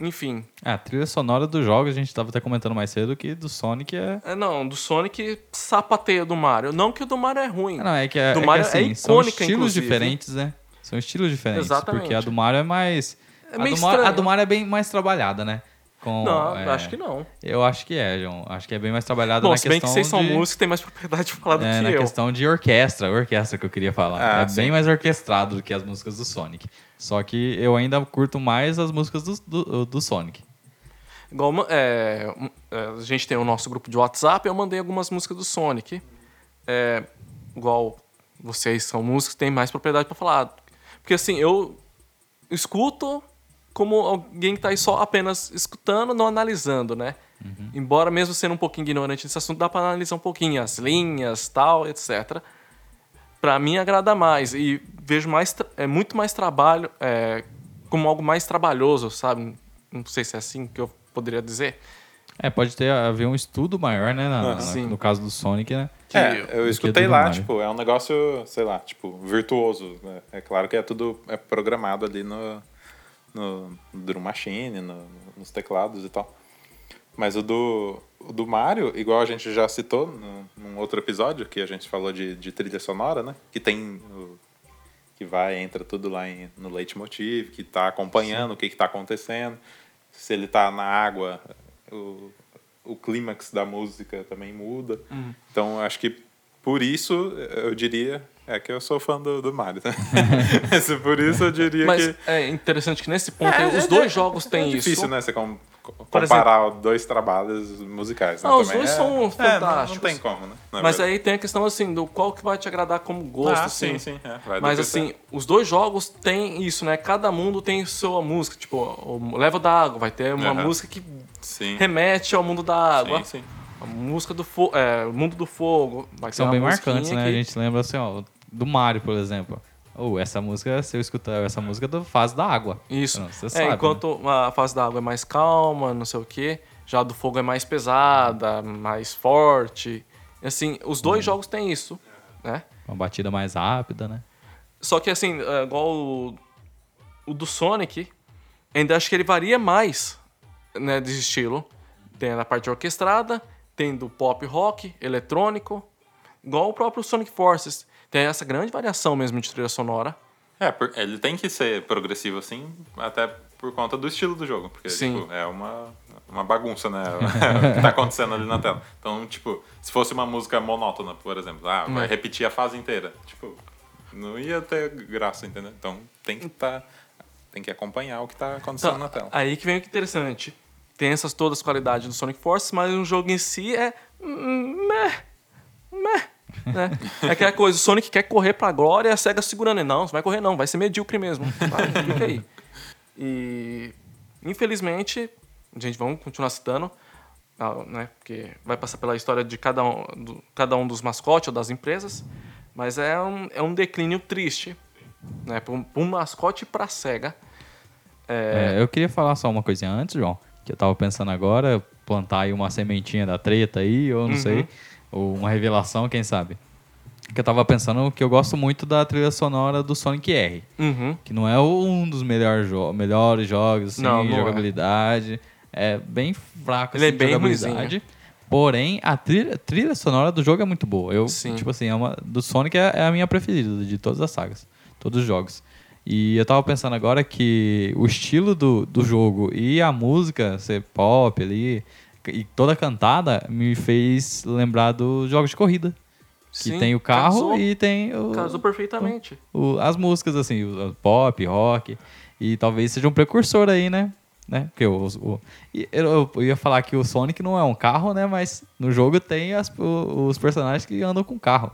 Speaker 2: Enfim.
Speaker 1: Ah, a trilha sonora dos jogos, a gente tava até comentando mais cedo que do Sonic é.
Speaker 2: É, não, do Sonic sapateia do Mario. Não que o do Mario é ruim.
Speaker 1: Não, é que, é,
Speaker 2: Do
Speaker 1: é que
Speaker 2: Mario é
Speaker 1: assim, são
Speaker 2: icônica,
Speaker 1: estilos
Speaker 2: inclusive.
Speaker 1: diferentes, né? São estilos diferentes.
Speaker 2: Exatamente.
Speaker 1: Porque a do Mario é mais.
Speaker 2: É
Speaker 1: a, do Mario, a do Mario é bem mais trabalhada, né? Com,
Speaker 2: não,
Speaker 1: é,
Speaker 2: acho que não.
Speaker 1: Eu acho que é, João. Acho que é bem mais trabalhada
Speaker 2: Bom,
Speaker 1: na
Speaker 2: se bem
Speaker 1: questão
Speaker 2: que vocês são
Speaker 1: de...
Speaker 2: músicos, tem mais propriedade de falar do
Speaker 1: É,
Speaker 2: que
Speaker 1: na
Speaker 2: eu.
Speaker 1: questão de orquestra, orquestra que eu queria falar.
Speaker 3: Ah,
Speaker 1: é
Speaker 3: sim.
Speaker 1: bem mais orquestrado do que as músicas do Sonic. Só que eu ainda curto mais as músicas do, do, do Sonic.
Speaker 2: Igual, é, é, a gente tem o nosso grupo de WhatsApp, eu mandei algumas músicas do Sonic. É, igual vocês são músicos, tem mais propriedade pra falar. Porque assim, eu escuto como alguém que tá aí só apenas escutando, não analisando, né? Embora mesmo sendo um pouquinho ignorante nesse assunto, dá pra analisar um pouquinho as linhas, tal, etc. Pra mim agrada mais e vejo mais é muito mais trabalho é, como algo mais trabalhoso, sabe? Não sei se é assim que eu poderia dizer.
Speaker 1: É, pode ter haver um estudo maior, né? na- na-
Speaker 2: Sim.
Speaker 1: no caso do Sonic, né?
Speaker 3: É, eu
Speaker 1: do
Speaker 3: escutei lá, tipo, é um negócio, sei lá, tipo, virtuoso. né? É claro que é tudo é programado ali no, no Drum Machine, no- nos teclados e tal. Mas o do, o do Mario, igual a gente já citou no, num outro episódio, que a gente falou de, de trilha sonora, né? Que tem. o- que vai, entra tudo lá em, no leitmotiv, que tá acompanhando o que, que tá acontecendo. Se ele tá na água, o, o clímax da música também muda.
Speaker 2: Uhum.
Speaker 3: Então, acho que por isso eu diria. É que eu sou fã do, do Mario, né? [laughs] Mas por isso eu diria
Speaker 2: Mas
Speaker 3: que.
Speaker 2: é interessante que nesse ponto
Speaker 3: É,
Speaker 2: aí, os
Speaker 3: é-
Speaker 2: dois
Speaker 3: é-
Speaker 2: jogos
Speaker 3: é
Speaker 2: têm
Speaker 3: difícil,
Speaker 2: isso.
Speaker 3: né? Você com- comparar dois trabalhos musicais. Né?
Speaker 2: Ah, os dois
Speaker 3: é-
Speaker 2: são
Speaker 3: é, não- Não,
Speaker 2: fantásticos.
Speaker 3: tem como, né?
Speaker 2: Mas
Speaker 3: verdade.
Speaker 2: aí tem a questão assim, do qual que vai te agradar como gosto,
Speaker 3: Ah,
Speaker 2: assim.
Speaker 3: sim, sim. é,
Speaker 2: Mas assim, os dois jogos têm isso, né? Cada mundo tem sua música. Tipo, o Level da Água vai ter uma música que
Speaker 3: Sim.
Speaker 2: remete ao mundo da água.
Speaker 3: Sim, sim.
Speaker 2: A música do fogo, é, o mundo do fogo. Vai
Speaker 1: São bem marcantes, né?
Speaker 2: que-
Speaker 1: A gente lembra assim, ó, do Mario, por exemplo. Ou essa música, se eu escutar essa música do Fase da Água.
Speaker 2: Isso.
Speaker 1: Não, você
Speaker 2: é,
Speaker 1: sabe, né?
Speaker 2: enquanto a fase da água é mais calma, não sei o quê. Já a do fogo é mais pesada, mais forte. Assim, os dois
Speaker 1: Uhum.
Speaker 2: jogos têm isso, né?
Speaker 1: Uma batida mais rápida, né?
Speaker 2: Só que assim, é, igual o, o do Sonic, ainda acho que ele varia mais, né, de estilo. Tem a parte orquestrada, tem do pop rock, eletrônico, igual o próprio Sonic Forces. Tem essa grande variação mesmo de trilha sonora.
Speaker 3: É, ele tem que ser progressivo assim, até por conta do estilo do jogo. Porque,
Speaker 2: Sim.
Speaker 3: tipo, é uma, uma bagunça, né? [laughs] o que tá acontecendo ali na tela. Então, tipo, se fosse uma música monótona, por exemplo, ah, vai
Speaker 2: É.
Speaker 3: repetir a fase inteira. Tipo, não ia ter graça, entendeu? Então tem que tá. Tem que acompanhar o que tá acontecendo
Speaker 2: Então,
Speaker 3: na tela.
Speaker 2: aí que vem o que é interessante. Tem essas todas as qualidades do Sonic Forces, mas o jogo em si é. Meh, meh, né? É aquela coisa, o Sonic quer correr pra glória e a SEGA segurando. Não, não vai correr não, vai ser medíocre mesmo. Vai, fica aí. E infelizmente, gente, vamos continuar citando, ah, né? Porque vai passar pela história de cada um, do- cada um dos mascotes ou das empresas, mas é um, é um declínio triste, né? Para um, um mascote e pra SEGA.
Speaker 1: É, eu queria falar só uma coisinha antes, João, que eu tava pensando agora, plantar aí uma sementinha da treta aí, ou não
Speaker 2: Uhum.
Speaker 1: sei, ou uma revelação, quem sabe. Que eu tava pensando que eu gosto muito da trilha sonora do Sonic R,
Speaker 2: Uhum.
Speaker 1: que não é um dos melhores, jo melhores jogos, assim,
Speaker 2: Não, não é.
Speaker 1: jogabilidade. É. bem fraco,
Speaker 2: Ele é
Speaker 1: assim,
Speaker 2: bem
Speaker 1: jogabilidade. Porém, a trilha, trilha sonora do jogo é muito boa. Eu,
Speaker 2: Sim.
Speaker 1: tipo assim, é uma, do Sonic é, é a minha preferida de todas as sagas, todos os jogos. E eu tava pensando agora que o estilo do, do jogo e a música, ser pop ali, e toda cantada, me fez lembrar dos jogos de corrida. Que
Speaker 2: Sim,
Speaker 1: tem o carro
Speaker 2: casou,
Speaker 1: e tem o,
Speaker 2: casou perfeitamente.
Speaker 1: o- as músicas, assim, o, o pop, rock. E talvez seja um precursor aí, né? né? Porque o, o- eu, eu ia falar que o Sonic não é um carro, né? Mas no jogo tem as- o- os personagens que andam com carro.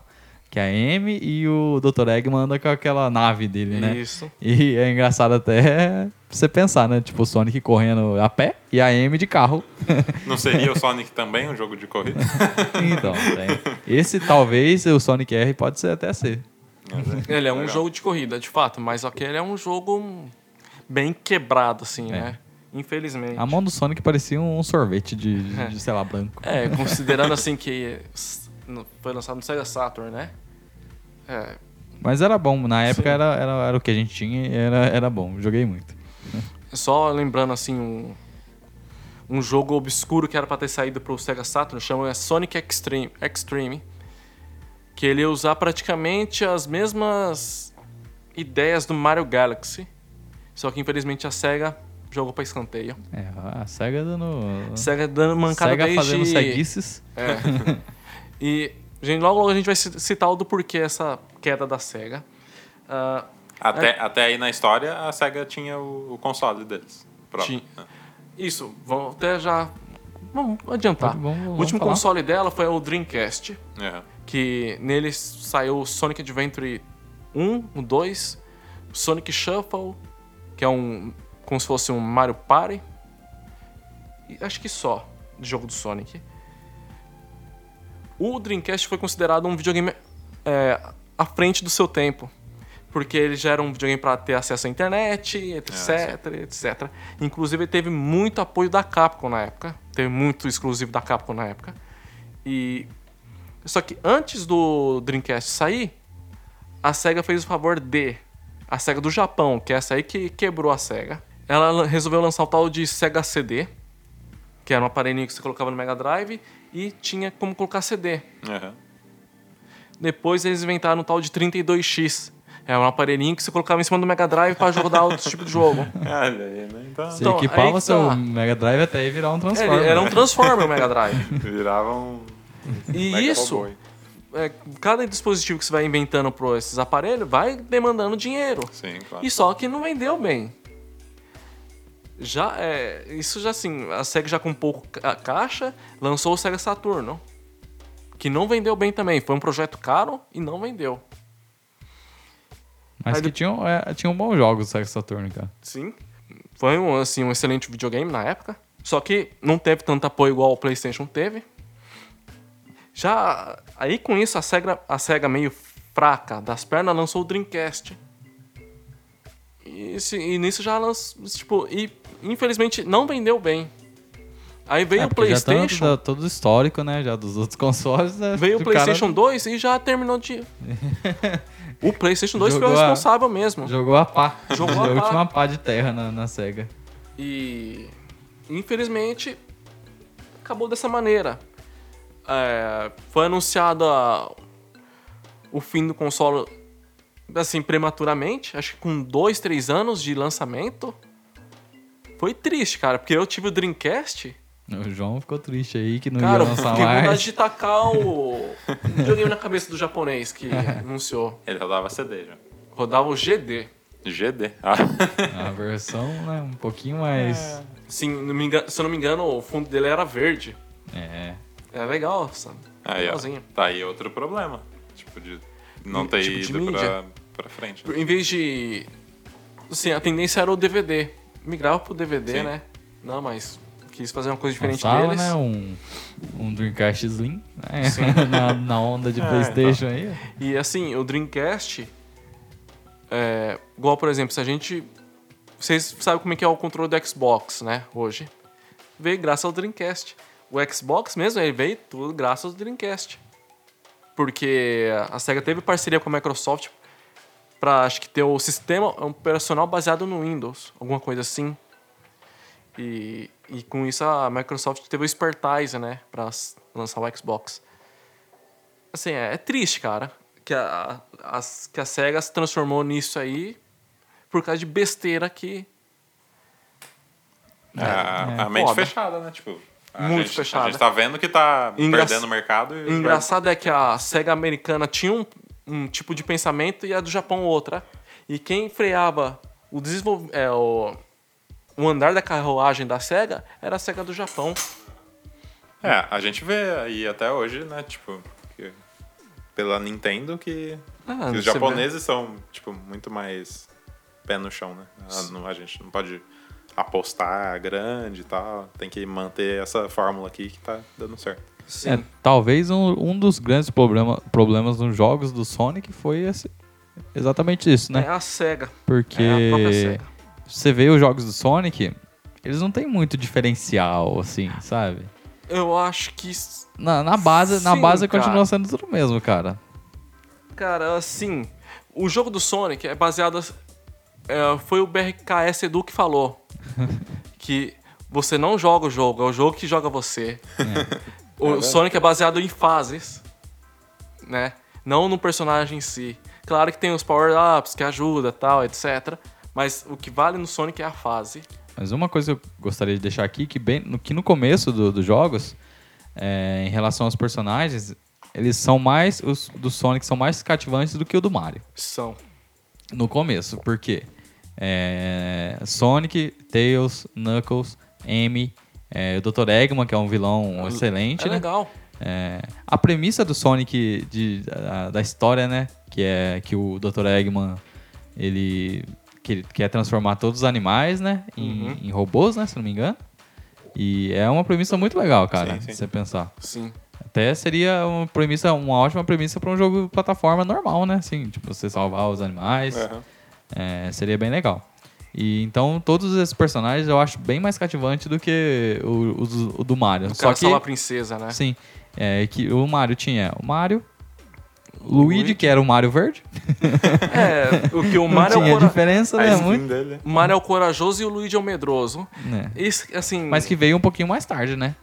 Speaker 1: Que é a Amy e o Dr. Eggman andam com aquela nave dele, né?
Speaker 2: Isso.
Speaker 1: E é engraçado até você pensar, né? Tipo, o Sonic correndo a pé e a Amy de carro. [laughs]
Speaker 3: Não seria o Sonic também um jogo de corrida? [laughs]
Speaker 1: então, tem. Esse talvez o Sonic R pode ser até ser.
Speaker 2: Ele é um
Speaker 3: Legal.
Speaker 2: jogo de corrida, de fato, mas aquele é um jogo bem quebrado, assim,
Speaker 1: É.
Speaker 2: né? Infelizmente.
Speaker 1: A mão do Sonic parecia um sorvete de, de, de, sei lá, branco.
Speaker 2: É, considerando [laughs] assim que foi lançado no Sega Saturn, né? É,
Speaker 1: Mas era bom, na época
Speaker 2: Sim.
Speaker 1: era, era, era o que a gente tinha e era, era bom. Joguei muito.
Speaker 2: só lembrando assim um, um jogo obscuro que era pra ter saído pro Sega Saturn, chama Sonic Extreme, Extreme, que ele ia usar praticamente as mesmas ideias do Mario Galaxy, só que infelizmente a Sega jogou pra escanteio.
Speaker 1: É, a SEGA dando.
Speaker 2: Sega dando mancada
Speaker 1: SEGA
Speaker 2: desde...
Speaker 1: fazendo ceguices.
Speaker 2: É. [laughs] e, gente, logo, logo a gente vai ci- citar o do porquê essa queda da SEGA. Ah,
Speaker 3: Até, até aí na história, a SEGA tinha o, o console deles.
Speaker 2: Tinha. isso, vamos até já. Vamos adiantar.
Speaker 1: Vamos- vamos
Speaker 2: o último
Speaker 1: falar.
Speaker 2: console dela foi o Dreamcast,
Speaker 3: É.
Speaker 2: que nele saiu o Sonic Adventure 1, o 2, o Sonic Shuffle, que é um. como se fosse um Mario Party. E acho que só, de jogo do Sonic. O Dreamcast foi considerado um videogame é, à frente do seu tempo. Porque ele já era um videogame para ter acesso à internet, etc, etc. Inclusive, ele teve muito apoio da Capcom na época. Teve muito exclusivo da Capcom na época. E. Só que antes do Dreamcast sair, a SEGA fez o favor de. A SEGA do Japão, que é essa aí que quebrou a SEGA. Ela resolveu lançar o tal de SEGA CD, que era um aparelhinho que você colocava no Mega Drive e tinha como colocar CD.
Speaker 3: Aham.
Speaker 2: Depois eles inventaram o tal de 32X. É um aparelhinho que você colocava em cima do Mega Drive para jogar [laughs] outro tipo de jogo.
Speaker 3: Olha aí, né? Então,
Speaker 1: Você
Speaker 2: Então,
Speaker 1: equipava seu
Speaker 2: tá.
Speaker 1: Mega Drive até aí virar um
Speaker 2: É,
Speaker 1: Transformer.
Speaker 2: ele era um Transformer o Mega Drive.
Speaker 3: virava um
Speaker 2: E
Speaker 3: mega
Speaker 2: isso, é, cada dispositivo que você vai inventando para esses aparelhos vai demandando dinheiro.
Speaker 3: Sim, claro.
Speaker 2: E só que não vendeu bem. Já é, isso já assim, a Sega já com pouco ca- caixa, lançou o Sega Saturno, que não vendeu bem também, foi um projeto caro e não vendeu.
Speaker 1: Mas
Speaker 2: Aí
Speaker 1: que
Speaker 2: de-
Speaker 1: tinham, é, tinham bons jogos o Sega Saturn, cara.
Speaker 2: Sim. Foi um, assim, um excelente videogame na época. Só que não teve tanto apoio igual o PlayStation teve. Já aí com isso a Sega, a Sega meio fraca das pernas lançou o Dreamcast. E, e nisso já lançou, tipo, e infelizmente não vendeu bem. Aí veio
Speaker 1: É,
Speaker 2: o
Speaker 1: porque já tá
Speaker 2: PlayStation,
Speaker 1: todo histórico, né? Já dos outros [laughs] consoles. né,
Speaker 2: veio o
Speaker 1: do cara
Speaker 2: PlayStation 2 e já terminou de [laughs] O PlayStation 2 foi o
Speaker 1: Jogou a-
Speaker 2: responsável mesmo.
Speaker 1: Jogou a pá. [laughs]
Speaker 2: Jogou a
Speaker 1: a
Speaker 2: pá.
Speaker 1: última pá de terra na, na SEGA.
Speaker 2: E infelizmente acabou dessa maneira. É, foi anunciado o fim do console assim prematuramente, acho que com dois, três anos de lançamento. Foi triste, cara, porque eu tive o Dreamcast.
Speaker 1: O João ficou triste aí que não
Speaker 2: Cara,
Speaker 1: ia
Speaker 2: eu
Speaker 1: lançar
Speaker 2: fiquei com vontade
Speaker 1: mais.
Speaker 2: de tacar o videogame na cabeça do japonês que [laughs] anunciou.
Speaker 3: Ele rodava CD já.
Speaker 2: Rodava o GD.
Speaker 3: GD. Ah. [laughs]
Speaker 1: A versão, né? Um pouquinho mais.
Speaker 2: Sim, não me engano- se eu não me engano, o fundo dele era verde.
Speaker 1: É.
Speaker 2: É legal, sabe?
Speaker 3: Aí, ó. Tá aí outro problema. Tipo, de não ter
Speaker 2: Tipo de
Speaker 3: ido
Speaker 2: mídia.
Speaker 3: pra, pra frente. né?
Speaker 2: Em vez de. Assim, a tendência era o DVD. Migrava pro DVD,
Speaker 3: Sim.
Speaker 2: né? Não, mas quis fazer uma coisa diferente
Speaker 1: Lançava,
Speaker 2: deles.
Speaker 1: né? Um, um Dreamcast Slim. Né?
Speaker 2: Sim. [laughs]
Speaker 1: na, na onda de
Speaker 3: É,
Speaker 1: Playstation aí.
Speaker 2: E assim, o Dreamcast. É, igual, por exemplo, se a gente. Vocês sabem como é que é o controle do Xbox, né? Hoje. Veio graças ao Dreamcast. O Xbox mesmo, ele veio tudo graças ao Dreamcast. Porque a SEGA teve parceria com a Microsoft pra, acho que, ter o sistema operacional baseado no Windows. Alguma coisa assim. E, e com isso a Microsoft teve o expertise, né? Pra s- lançar o Xbox. Assim, é, é triste, cara. Que a, a, que a SEGA se transformou nisso aí. por causa de besteira que.
Speaker 3: É, a,
Speaker 1: é
Speaker 3: a mente
Speaker 2: foda.
Speaker 3: fechada, né? Tipo, a
Speaker 2: Muito
Speaker 3: gente,
Speaker 2: fechada.
Speaker 3: A gente tá vendo que tá
Speaker 2: Engra-
Speaker 3: perdendo o mercado e
Speaker 2: O engraçado é que a SEGA americana tinha um, um tipo de pensamento e a do Japão outra. E quem freava o desenvolv... é, o, o andar da carruagem da SEGA era a SEGA do Japão.
Speaker 3: É, a gente vê aí até hoje, né? Tipo, que pela Nintendo que,
Speaker 2: Ah,
Speaker 3: que os japoneses são, tipo, muito mais pé no chão, né? A, não- a gente não pode apostar grande e tal. Tem que manter essa fórmula aqui que tá dando certo.
Speaker 2: Sim.
Speaker 1: É, talvez um, um dos grandes problema, problemas nos jogos do Sonic foi esse- exatamente isso, né?
Speaker 2: É a SEGA.
Speaker 1: Porque
Speaker 2: É a própria SEGA.
Speaker 1: você vê os jogos do Sonic, eles não tem muito diferencial, assim, sabe?
Speaker 2: Eu acho que.
Speaker 1: Na, na base, na
Speaker 2: Sim,
Speaker 1: base
Speaker 2: cara.
Speaker 1: continua sendo tudo mesmo, cara.
Speaker 2: Cara, assim. O jogo do Sonic é baseado. é, foi o BRKS Edu que falou. [laughs] que você não joga o jogo, é o jogo que joga você. O Sonic é baseado em fases, né? Não no personagem em si. Claro que tem os power-ups que ajuda, tal, etc. Mas o que vale no Sonic é a fase.
Speaker 1: Mas uma coisa que eu gostaria de deixar aqui, que, bem, no, que no começo do- dos jogos, é, em relação aos personagens, eles são mais. Os do Sonic são mais cativantes do que o do Mario.
Speaker 2: São.
Speaker 1: No começo, por quê? É, Sonic, Tails, Knuckles, Amy, é, o Dr. Eggman, que é um vilão excelente,
Speaker 2: É
Speaker 1: né?
Speaker 2: legal.
Speaker 1: É, a premissa do Sonic de, da, da história, né? Que é que o Dr. Eggman ele, que ele quer transformar todos os animais, né? Em,
Speaker 2: Uhum.
Speaker 1: em robôs, né? Se não me engano. E é uma premissa muito legal, cara,
Speaker 3: Sim, sim.
Speaker 1: se você pensar.
Speaker 2: Sim.
Speaker 1: Até seria uma premissa, uma ótima premissa para um jogo de plataforma normal, né? Assim, tipo, você salvar os animais.
Speaker 3: Aham.
Speaker 1: É, seria bem legal. E então todos esses personagens eu acho bem mais cativante do que o, o do- o do Mario.
Speaker 2: O
Speaker 1: Só
Speaker 2: cara
Speaker 1: que
Speaker 2: a princesa, né?
Speaker 1: Sim. É que o Mario tinha o Mario, o Luigi, que era o Mario verde. [laughs]
Speaker 2: É, o que o
Speaker 1: Não
Speaker 2: Mario é o
Speaker 1: tinha
Speaker 2: cora-
Speaker 1: diferença, né? Muito.
Speaker 3: dele.
Speaker 2: o Mario é o corajoso e o Luigi é o medroso.
Speaker 1: né?
Speaker 2: Isso, assim.
Speaker 1: Mas que veio um pouquinho mais tarde, né?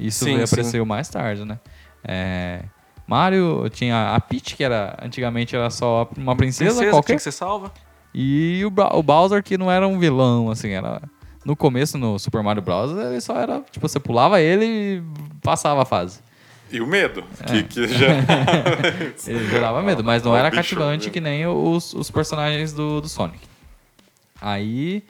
Speaker 1: Isso
Speaker 2: Sim,
Speaker 1: veio
Speaker 2: sim.
Speaker 1: apareceu mais tarde, né? É, Mario tinha a Peach, que era antigamente era só uma princesa,
Speaker 2: princesa
Speaker 1: qualquer.
Speaker 2: tinha que ser salva.
Speaker 1: E o, Ba- o Bowser, que não era um vilão, assim, era. No começo, no Super Mario Bros., ele só era. Tipo, você pulava ele e passava a fase.
Speaker 3: E o medo,
Speaker 1: É.
Speaker 3: que, que já. [laughs]
Speaker 1: Ele gerava medo, mas não era cativante
Speaker 3: viu?
Speaker 1: que nem os, os personagens do, do Sonic. Aí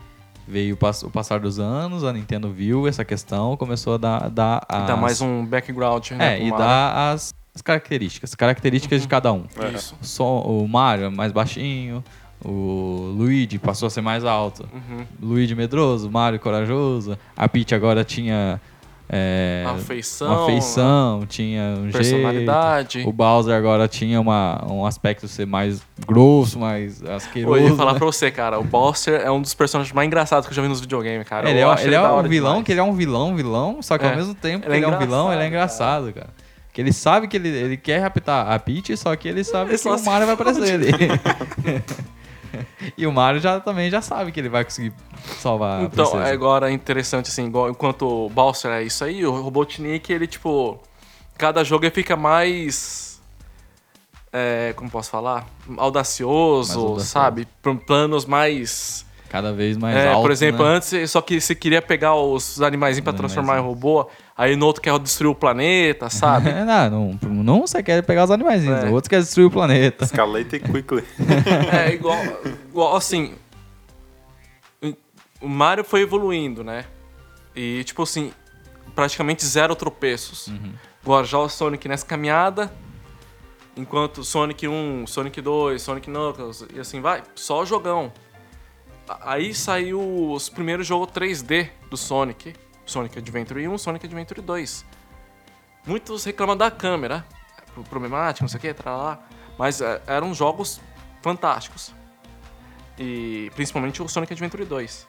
Speaker 1: veio o, pass- o passar dos anos, a Nintendo viu essa questão, começou a dar, dar as...
Speaker 2: Dá mais um background, né?
Speaker 1: É, e dá as, as características, características de cada um.
Speaker 3: É.
Speaker 2: Isso.
Speaker 1: Só o Mario é mais baixinho, o Luigi passou a ser mais alto.
Speaker 2: Uhum.
Speaker 1: Luigi medroso, Mario corajoso. A Peach agora tinha é,
Speaker 2: Uma feição,
Speaker 1: uma feição, tinha um
Speaker 2: personalidade.
Speaker 1: jeito. O Bowser agora tinha uma, um aspecto ser mais grosso, mais asqueroso.
Speaker 2: Eu ia falar
Speaker 1: né?
Speaker 2: pra você, cara, o Bowser é um dos personagens mais engraçados que eu já vi nos videogames, cara.
Speaker 1: Ele é,
Speaker 2: acho
Speaker 1: ele é um vilão,
Speaker 2: demais.
Speaker 1: que ele é um vilão, vilão, só que
Speaker 2: É.
Speaker 1: ao mesmo tempo
Speaker 2: Ele é
Speaker 1: ele é um vilão, ele é
Speaker 2: engraçado,
Speaker 1: engraçado, cara. Que ele sabe que ele, ele quer raptar a Peach, só que ele sabe
Speaker 2: Ele
Speaker 1: que o Mario vai aparecer ele. [laughs] [laughs] [laughs] [laughs] e o Mario já também já sabe que ele vai conseguir salvar a
Speaker 2: Então, é agora interessante, assim, igual- enquanto o Bowser é isso aí, o Robotnik, ele, tipo, cada jogo ele fica mais. É, como posso falar? Audacioso,
Speaker 1: audacioso.
Speaker 2: sabe? Planos mais.
Speaker 1: Cada vez mais
Speaker 2: É,
Speaker 1: alto,
Speaker 2: por exemplo,
Speaker 1: né?
Speaker 2: antes, só que você queria pegar os animaizinhos pra transformar em robô, aí no outro quer destruir o planeta, sabe? [laughs]
Speaker 1: Não, não, não você quer pegar os animaizinhos,
Speaker 2: É.
Speaker 1: o outro quer destruir o planeta.
Speaker 3: Escalate quickly. [laughs]
Speaker 2: É, [laughs] igual, igual assim. O Mario foi evoluindo, né? E, tipo assim, praticamente zero tropeços. Agora já o Sonic nessa caminhada. Enquanto Sonic 1, Sonic 2, Sonic Knuckles e assim vai, só jogão. Aí saiu os primeiros jogos 3D do Sonic. Sonic Adventure 1, Sonic Adventure 2. Muitos reclamam da câmera. pro- Problemático, não sei o que, lá. Mas é, eram jogos fantásticos. E principalmente o Sonic Adventure 2.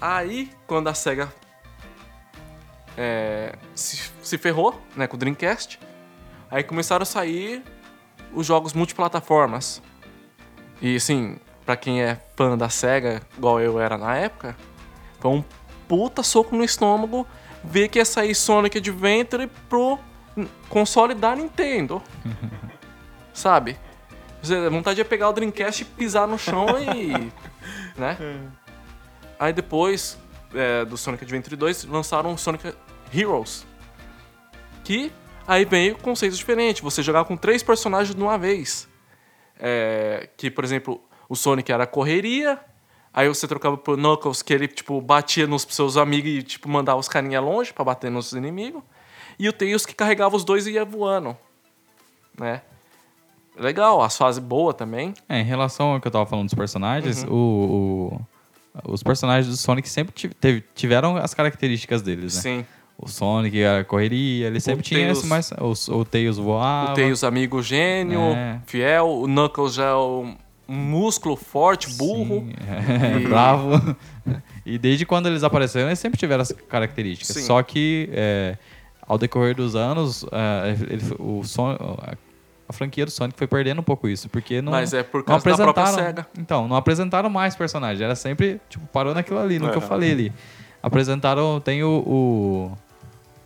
Speaker 2: Aí, quando a SEGA é, se, se ferrou né, com o Dreamcast, aí começaram a sair os jogos multiplataformas. E assim, pra quem é fã da SEGA, igual eu era na época, foi um puta soco no estômago ver que ia sair Sonic Adventure pro console da Nintendo. [laughs] Sabe? Você, vontade é pegar o Dreamcast e pisar no chão e. [laughs] né? Aí depois é, do Sonic Adventure 2 lançaram o Sonic Heroes. Que aí veio conceitos diferentes. Você jogava com três personagens de uma vez. É, que, por exemplo, o Sonic era correria. Aí você trocava pro Knuckles, que ele, tipo, batia nos seus amigos e, tipo, mandava os carinha longe pra bater nos inimigos. E o Tails que carregava os dois e ia voando. Né? Legal, as fases boas também.
Speaker 1: É, em relação ao que eu tava falando dos personagens,
Speaker 2: Uhum.
Speaker 1: o, o- os personagens do Sonic sempre teve- tiveram as características deles, né?
Speaker 2: Sim.
Speaker 1: O Sonic, a correria, ele sempre tinha
Speaker 2: Tails-
Speaker 1: esse mais. O, o Tails voava.
Speaker 2: O Tails amigo gênio,
Speaker 1: É.
Speaker 2: fiel. O Knuckles já é um músculo forte, burro.
Speaker 1: Sim, é,
Speaker 2: E- [laughs]
Speaker 1: bravo. E desde quando eles apareceram, eles sempre tiveram as características.
Speaker 2: Sim.
Speaker 1: Só que é, ao decorrer dos anos, é, ele- o Son- a, franquia do Sonic foi perdendo um pouco isso, porque não.
Speaker 2: Mas é por
Speaker 1: não
Speaker 2: causa da própria
Speaker 1: apresentaram-
Speaker 2: SEGA.
Speaker 1: Então, não apresentaram mais personagens. Era sempre, tipo, parou naquilo ali, no que eu
Speaker 3: É.
Speaker 1: falei ali. Apresentaram, tem o.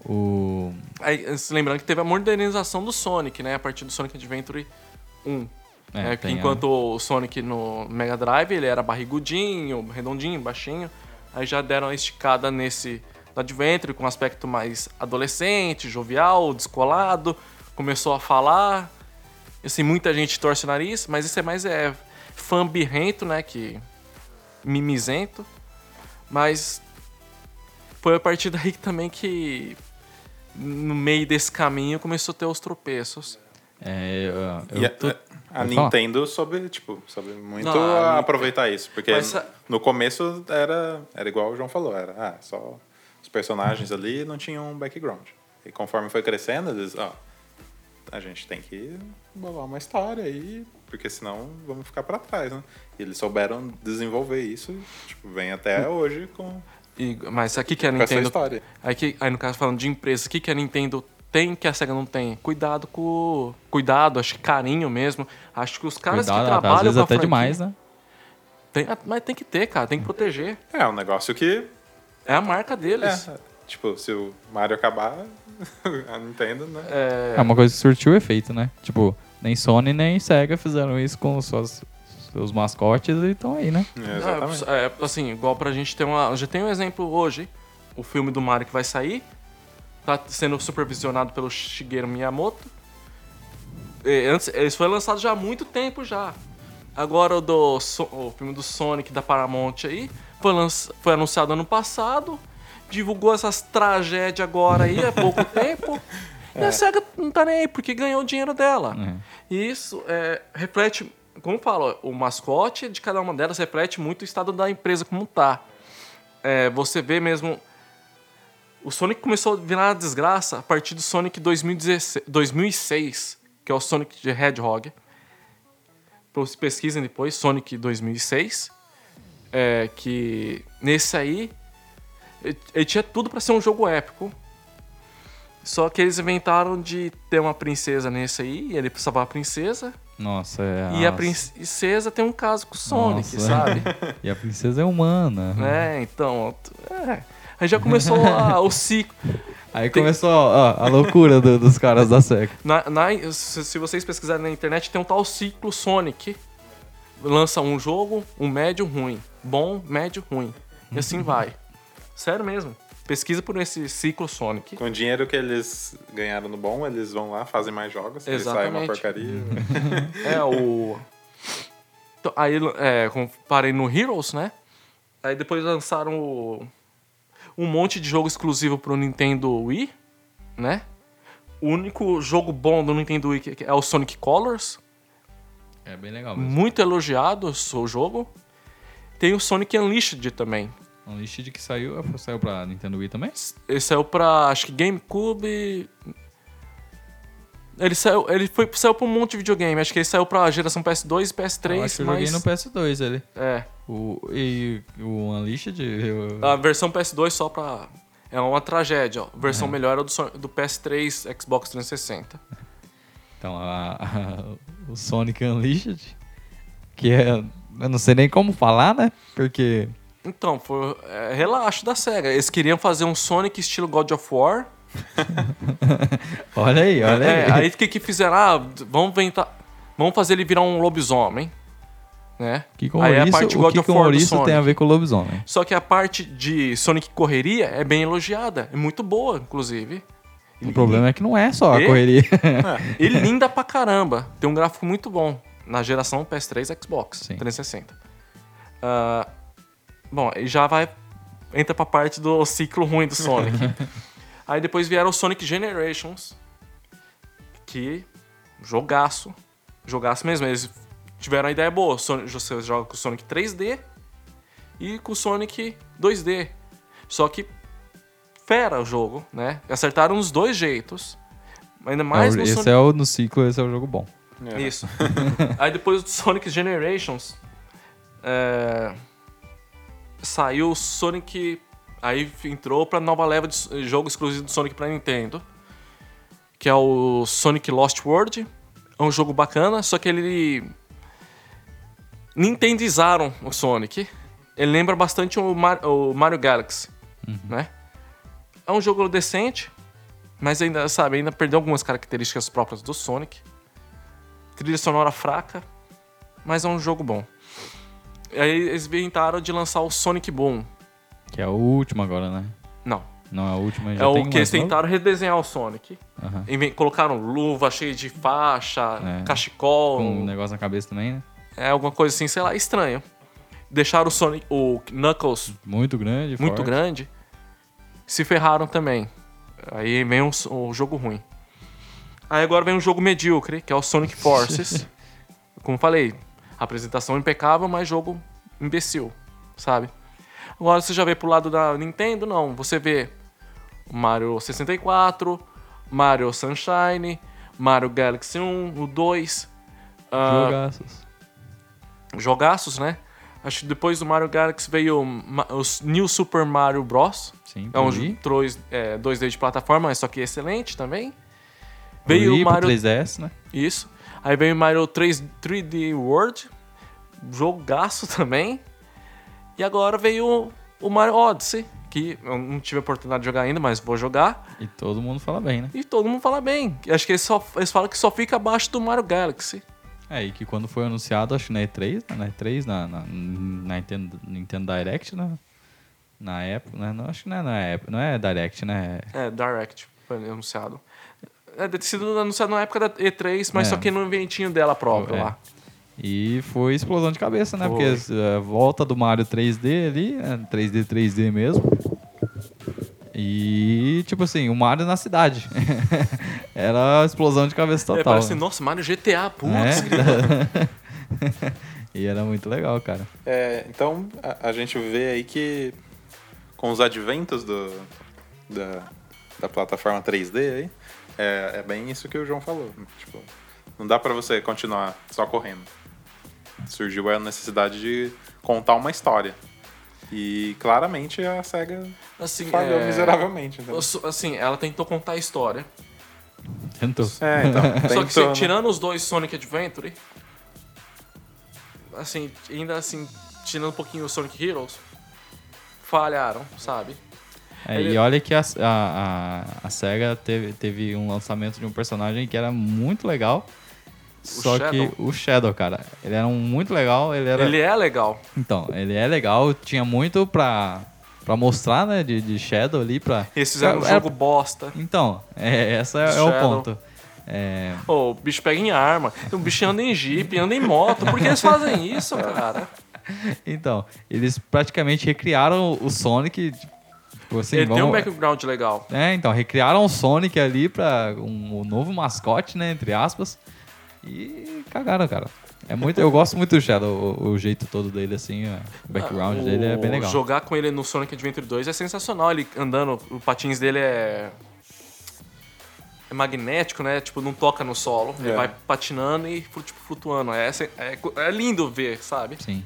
Speaker 1: o, o-
Speaker 2: Aí, lembrando que teve a modernização do Sonic, né? A partir do Sonic Adventure 1.
Speaker 1: É,
Speaker 2: É,
Speaker 1: tem
Speaker 2: enquanto o Sonic no Mega Drive ele era barrigudinho, redondinho, baixinho. Aí já deram a esticada nesse do Adventure com um aspecto mais adolescente, jovial, descolado. Começou a falar. Assim, muita gente torce o nariz, mas isso é mais é, fã birrento, né? Que mimizento. Mas foi a partir daí também que no meio desse caminho começou a ter os tropeços.
Speaker 1: É, eu, eu
Speaker 3: a,
Speaker 1: tô-
Speaker 3: a
Speaker 1: falar.
Speaker 3: Nintendo soube, tipo, soube muito
Speaker 2: Não, a
Speaker 3: a aproveitar isso. Porque
Speaker 2: Mas a-
Speaker 3: no começo era, era igual o João falou, era ah, só os personagens ali não tinham um background. E conforme foi crescendo, eles, ó, a gente tem que bolar uma história aí, porque senão vamos ficar pra trás, né? E eles souberam desenvolver isso e, tipo, vem até hoje com,
Speaker 2: E, mas aqui que a Nintendo. Aqui, aí no caso falando de empresa, o que, que a Nintendo tem que a SEGA não tem? Cuidado com. Cuidado, acho que carinho mesmo. Acho que os caras
Speaker 1: cuidado,
Speaker 2: que trabalham
Speaker 1: às vezes
Speaker 2: com a
Speaker 1: até
Speaker 2: franquia-
Speaker 1: demais, né?
Speaker 2: Tem- mas tem que ter, cara, tem que proteger.
Speaker 3: É um negócio que,
Speaker 2: É a marca deles.
Speaker 3: é, tipo, se o Mario acabar, [laughs] a Nintendo, né?
Speaker 2: É,
Speaker 1: É uma coisa que surtiu efeito, né? Tipo, nem Sony nem Sega fizeram isso com suas, seus mascotes e estão aí, né?
Speaker 3: É, exatamente.
Speaker 2: É, é, assim, igual pra gente ter uma. Já tem um exemplo hoje. O filme do Mario que vai sair. Tá sendo supervisionado pelo Shigeru Miyamoto. E antes, ele foi lançado já há muito tempo já. Agora o, do, o filme do Sonic da Paramount aí foi, lança- foi anunciado ano passado. Divulgou essas tragédias agora aí há pouco [laughs] tempo. E a SEGA não tá nem aí, porque ganhou o dinheiro dela.
Speaker 1: É.
Speaker 2: E isso é, reflete, como eu falo, o mascote de cada uma delas reflete muito o estado da empresa como tá. É, você vê mesmo. O Sonic começou a virar uma desgraça a partir do Sonic 2016, 2006, que é o Sonic de Hedgehog. Vocês Pesquisem depois, Sonic 2006. É, que nesse aí. Ele, tinha tudo pra ser um jogo épico. Só que eles inventaram de ter uma princesa nesse aí, e ele precisava da princesa.
Speaker 1: Nossa, é.
Speaker 2: E a princesa tem um caso com o Sonic,
Speaker 1: Nossa.
Speaker 2: sabe? [laughs]
Speaker 1: E a princesa é humana.
Speaker 2: É, então. É. Aí já começou a- o ciclo.
Speaker 1: Aí
Speaker 2: Tem-
Speaker 1: começou ó, a loucura do- dos caras da SEGA.
Speaker 2: Na, na- se, se vocês pesquisarem na internet, tem um tal ciclo Sonic. Lança um jogo, um médio, ruim. Bom, médio, ruim. E assim vai. Sério mesmo. Pesquisa por esse ciclo Sonic.
Speaker 3: Com o dinheiro que eles ganharam no bom, eles vão lá, fazem mais jogos, eles saem uma
Speaker 2: Exatamente.
Speaker 3: porcaria. [laughs]
Speaker 2: É, o. Então, Aí, é, no Heroes, né? Aí depois lançaram o- um monte de jogo exclusivo pro Nintendo Wii, né? O único jogo bom do Nintendo Wii é o Sonic Colors.
Speaker 1: É bem legal mesmo.
Speaker 2: Muito elogiado o jogo. Tem o Sonic Unleashed também.
Speaker 1: De que saiu, saiu pra Nintendo Wii também?
Speaker 2: Ele saiu pra, acho que GameCube... Ele saiu, ele foi, saiu pra um monte de videogame. Acho que ele saiu pra geração PS2 e PS3,
Speaker 1: eu acho que eu
Speaker 2: mas...
Speaker 1: joguei no PS2 ele.
Speaker 2: É.
Speaker 1: O, e o Unleashed, eu,
Speaker 2: A versão PS2 só pra. É uma tragédia, ó. A versão melhor é do, do PS3 Xbox 360.
Speaker 1: Então, a- a- o Sonic Unleashed, que é. Eu não sei nem como falar, né? Porque.
Speaker 2: Então, foi é, relaxo da SEGA. Eles queriam fazer um Sonic estilo God of War. [laughs]
Speaker 1: Olha aí, olha
Speaker 2: É,
Speaker 1: aí.
Speaker 2: aí o que, que fizeram? Ah, vamos inventar. Vamos fazer ele virar um lobisomem, né?
Speaker 1: Que com
Speaker 2: Aí é a
Speaker 1: isso,
Speaker 2: parte
Speaker 1: o que isso
Speaker 2: Sonic.
Speaker 1: tem a ver com o lobisomem?
Speaker 2: Só que a parte de Sonic correria é bem elogiada, é muito boa, inclusive.
Speaker 1: O problema é que não é só a
Speaker 2: E?
Speaker 1: correria.
Speaker 2: E linda pra caramba. Tem um gráfico muito bom na geração PS3 e Xbox
Speaker 1: Sim.
Speaker 2: 360. Ah, bom, e já vai. Entra pra parte do ciclo ruim do Sonic. [laughs] Aí depois vieram o Sonic Generations. Que. Jogaço. Jogaço mesmo. Eles tiveram a ideia boa. Sonic- Você joga com o Sonic 3D e com o Sonic 2D. Só que. Fera o jogo, né? Acertaram os dois jeitos. Ainda mais no
Speaker 1: esse
Speaker 2: Sonic
Speaker 1: é o no ciclo, esse é o jogo bom.
Speaker 3: É.
Speaker 2: isso. Aí depois do Sonic Generations, é, saiu o Sonic. Aí entrou pra nova leva de s- jogo exclusivo do Sonic pra Nintendo. Que é o Sonic Lost World. É um jogo bacana, só que ele. Nintendizaram o Sonic. Ele lembra bastante o, Mar- o Mario Galaxy, né? É um jogo decente, mas ainda, sabe, ainda perdeu algumas características próprias do Sonic. Trilha sonora fraca, mas é um jogo bom. E aí eles inventaram de lançar o Sonic Boom.
Speaker 1: Que é o último agora, né?
Speaker 2: Não.
Speaker 1: Não é o último, já
Speaker 2: é o
Speaker 1: tem
Speaker 2: que eles
Speaker 1: novo?
Speaker 2: tentaram redesenhar o Sonic.
Speaker 1: Aham.
Speaker 2: Inven- Colocaram luva cheia de faixa,
Speaker 1: É.
Speaker 2: cachecol.
Speaker 1: Com um negócio na cabeça também, né?
Speaker 2: É alguma coisa assim, sei lá, estranho. Deixaram o Sonic, o Knuckles
Speaker 1: Muito grande,
Speaker 2: muito
Speaker 1: forte.
Speaker 2: grande. Se ferraram também. Aí vem um, um jogo ruim. Aí agora vem um jogo medíocre, que é o Sonic Forces. [laughs] Como falei, apresentação impecável, mas jogo imbecil, sabe? Agora você já vê pro lado da Nintendo, não. Você vê Mario 64, Mario Sunshine, Mario Galaxy 1, o 2. ah,
Speaker 1: Jogaços.
Speaker 2: jogaços, né? Acho que depois do Mario Galaxy veio o New Super Mario Bros.
Speaker 1: Sim,
Speaker 2: É um
Speaker 1: pro Wii,
Speaker 2: jo- trois- é, 2D de plataforma, só que excelente também. Veio o Mario.
Speaker 1: 3DS, né?
Speaker 2: Isso. Aí veio o Mario 3, 3D World. Jogaço [laughs] também. E agora veio o, Mario Odyssey. Que eu não tive a oportunidade de jogar ainda, mas vou jogar.
Speaker 1: E todo mundo fala bem, né?
Speaker 2: E todo mundo fala bem. Acho que eles, só, eles falam que só fica abaixo do Mario Galaxy.
Speaker 1: É, e que quando foi anunciado, acho que na E3, né? na E3, na, na, na Nintendo, Nintendo Direct, né? Na época, né? Não, acho que não é na época, não é Direct, né?
Speaker 2: É, Direct foi anunciado. É, deve ter sido anunciado na época da E3, mas
Speaker 1: É.
Speaker 2: só que no eventinho dela própria
Speaker 1: É.
Speaker 2: lá.
Speaker 1: E foi explosão de cabeça, né?
Speaker 2: Foi.
Speaker 1: Porque a volta do Mario 3D ali, né? 3D, 3D mesmo. E, tipo assim, o Mario na cidade. [laughs] Era explosão de cabeça
Speaker 2: É,
Speaker 1: total.
Speaker 2: parece,
Speaker 1: né?
Speaker 2: nossa, Mario GTA, putz,
Speaker 1: É. [laughs] e era muito legal, cara.
Speaker 3: É, então a, a gente vê aí que com os adventos do, da, da plataforma 3D aí, é, é bem isso que o João falou. Tipo, não dá pra você continuar só correndo. Surgiu a necessidade de contar uma história. E claramente a SEGA
Speaker 2: Assim,
Speaker 3: falhou
Speaker 2: é,
Speaker 3: miseravelmente.
Speaker 2: Assim, ela tentou contar a história.
Speaker 1: Tentou.
Speaker 3: É, então. [laughs]
Speaker 2: Só que
Speaker 3: tentou,
Speaker 2: assim,
Speaker 3: né?
Speaker 2: tirando os dois Sonic Adventure, assim, ainda assim, tirando um pouquinho o Sonic Heroes, falharam, sabe?
Speaker 1: É,
Speaker 2: Ele-
Speaker 1: e olha que a, a, a, a SEGA teve, teve um lançamento de um personagem que era muito legal. Só
Speaker 2: Shadow?
Speaker 1: que o Shadow, cara, ele era um muito legal. Ele era.
Speaker 2: Ele é legal.
Speaker 1: Então, ele é legal, tinha muito pra, pra mostrar, né, de, de Shadow ali pra.
Speaker 2: Eles fizeram um
Speaker 1: Era-
Speaker 2: jogo bosta.
Speaker 1: Então, é, essa é, é o ponto. É,
Speaker 2: Ô, o bicho pega em arma, o bicho anda em jeep, anda em moto. Por que eles fazem isso, cara?
Speaker 1: então, eles praticamente recriaram o Sonic. Tipo assim,
Speaker 2: Ele tem um
Speaker 1: vamos-
Speaker 2: background legal.
Speaker 1: É, então, recriaram o Sonic ali pra um, um novo mascote, né, entre aspas. E cagaram, cara. É muito, eu gosto muito do Shadow, o, o jeito todo dele, assim, ó, o background
Speaker 2: Ah,
Speaker 1: dele é
Speaker 2: o-
Speaker 1: bem legal.
Speaker 2: Jogar com ele no Sonic Adventure 2 é sensacional. Ele andando, o patins dele é. É magnético, né? Tipo, não toca no solo. Ele
Speaker 3: É.
Speaker 2: vai patinando e tipo, flutuando. É, é, é lindo ver, sabe?
Speaker 1: Sim.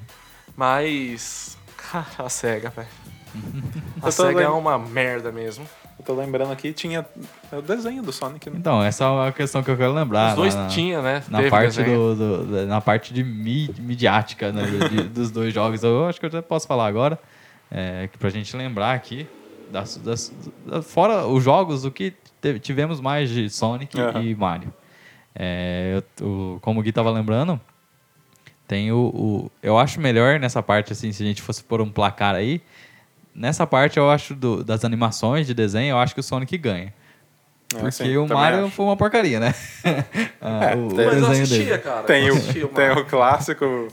Speaker 2: Mas. [laughs] Cara, a SEGA, velho. [laughs] A SEGA é uma merda mesmo.
Speaker 3: Eu tô lembrando aqui, tinha o desenho do Sonic, né?
Speaker 1: Então, essa é a questão que eu quero lembrar.
Speaker 2: Os dois
Speaker 1: na,
Speaker 2: tinha, né?
Speaker 1: na
Speaker 2: Teve
Speaker 1: parte, do, do- na parte de mi- midiática né, de- dos dois jogos. Eu acho que eu já posso falar agora. É, que pra gente lembrar aqui, das, das- da- fora os jogos, o que teve- tivemos mais de Sonic
Speaker 3: Aham.
Speaker 1: e Mario. É, eu- o- como o Gui tava lembrando, tem o, o- Eu acho melhor nessa parte, assim, se a gente fosse pôr um placar aí. Nessa parte, eu acho do- das animações de desenho, eu acho que o Sonic ganha.
Speaker 3: É,
Speaker 1: Porque
Speaker 3: sim,
Speaker 1: o Mario
Speaker 3: acho.
Speaker 1: foi uma porcaria, né? [laughs] Ah,
Speaker 3: É,
Speaker 1: o
Speaker 3: tem-
Speaker 2: Mas eu
Speaker 1: desenho
Speaker 2: assistia,
Speaker 1: dele.
Speaker 2: cara.
Speaker 3: Tem
Speaker 2: eu
Speaker 3: o,
Speaker 2: assistia,
Speaker 3: tem o clássico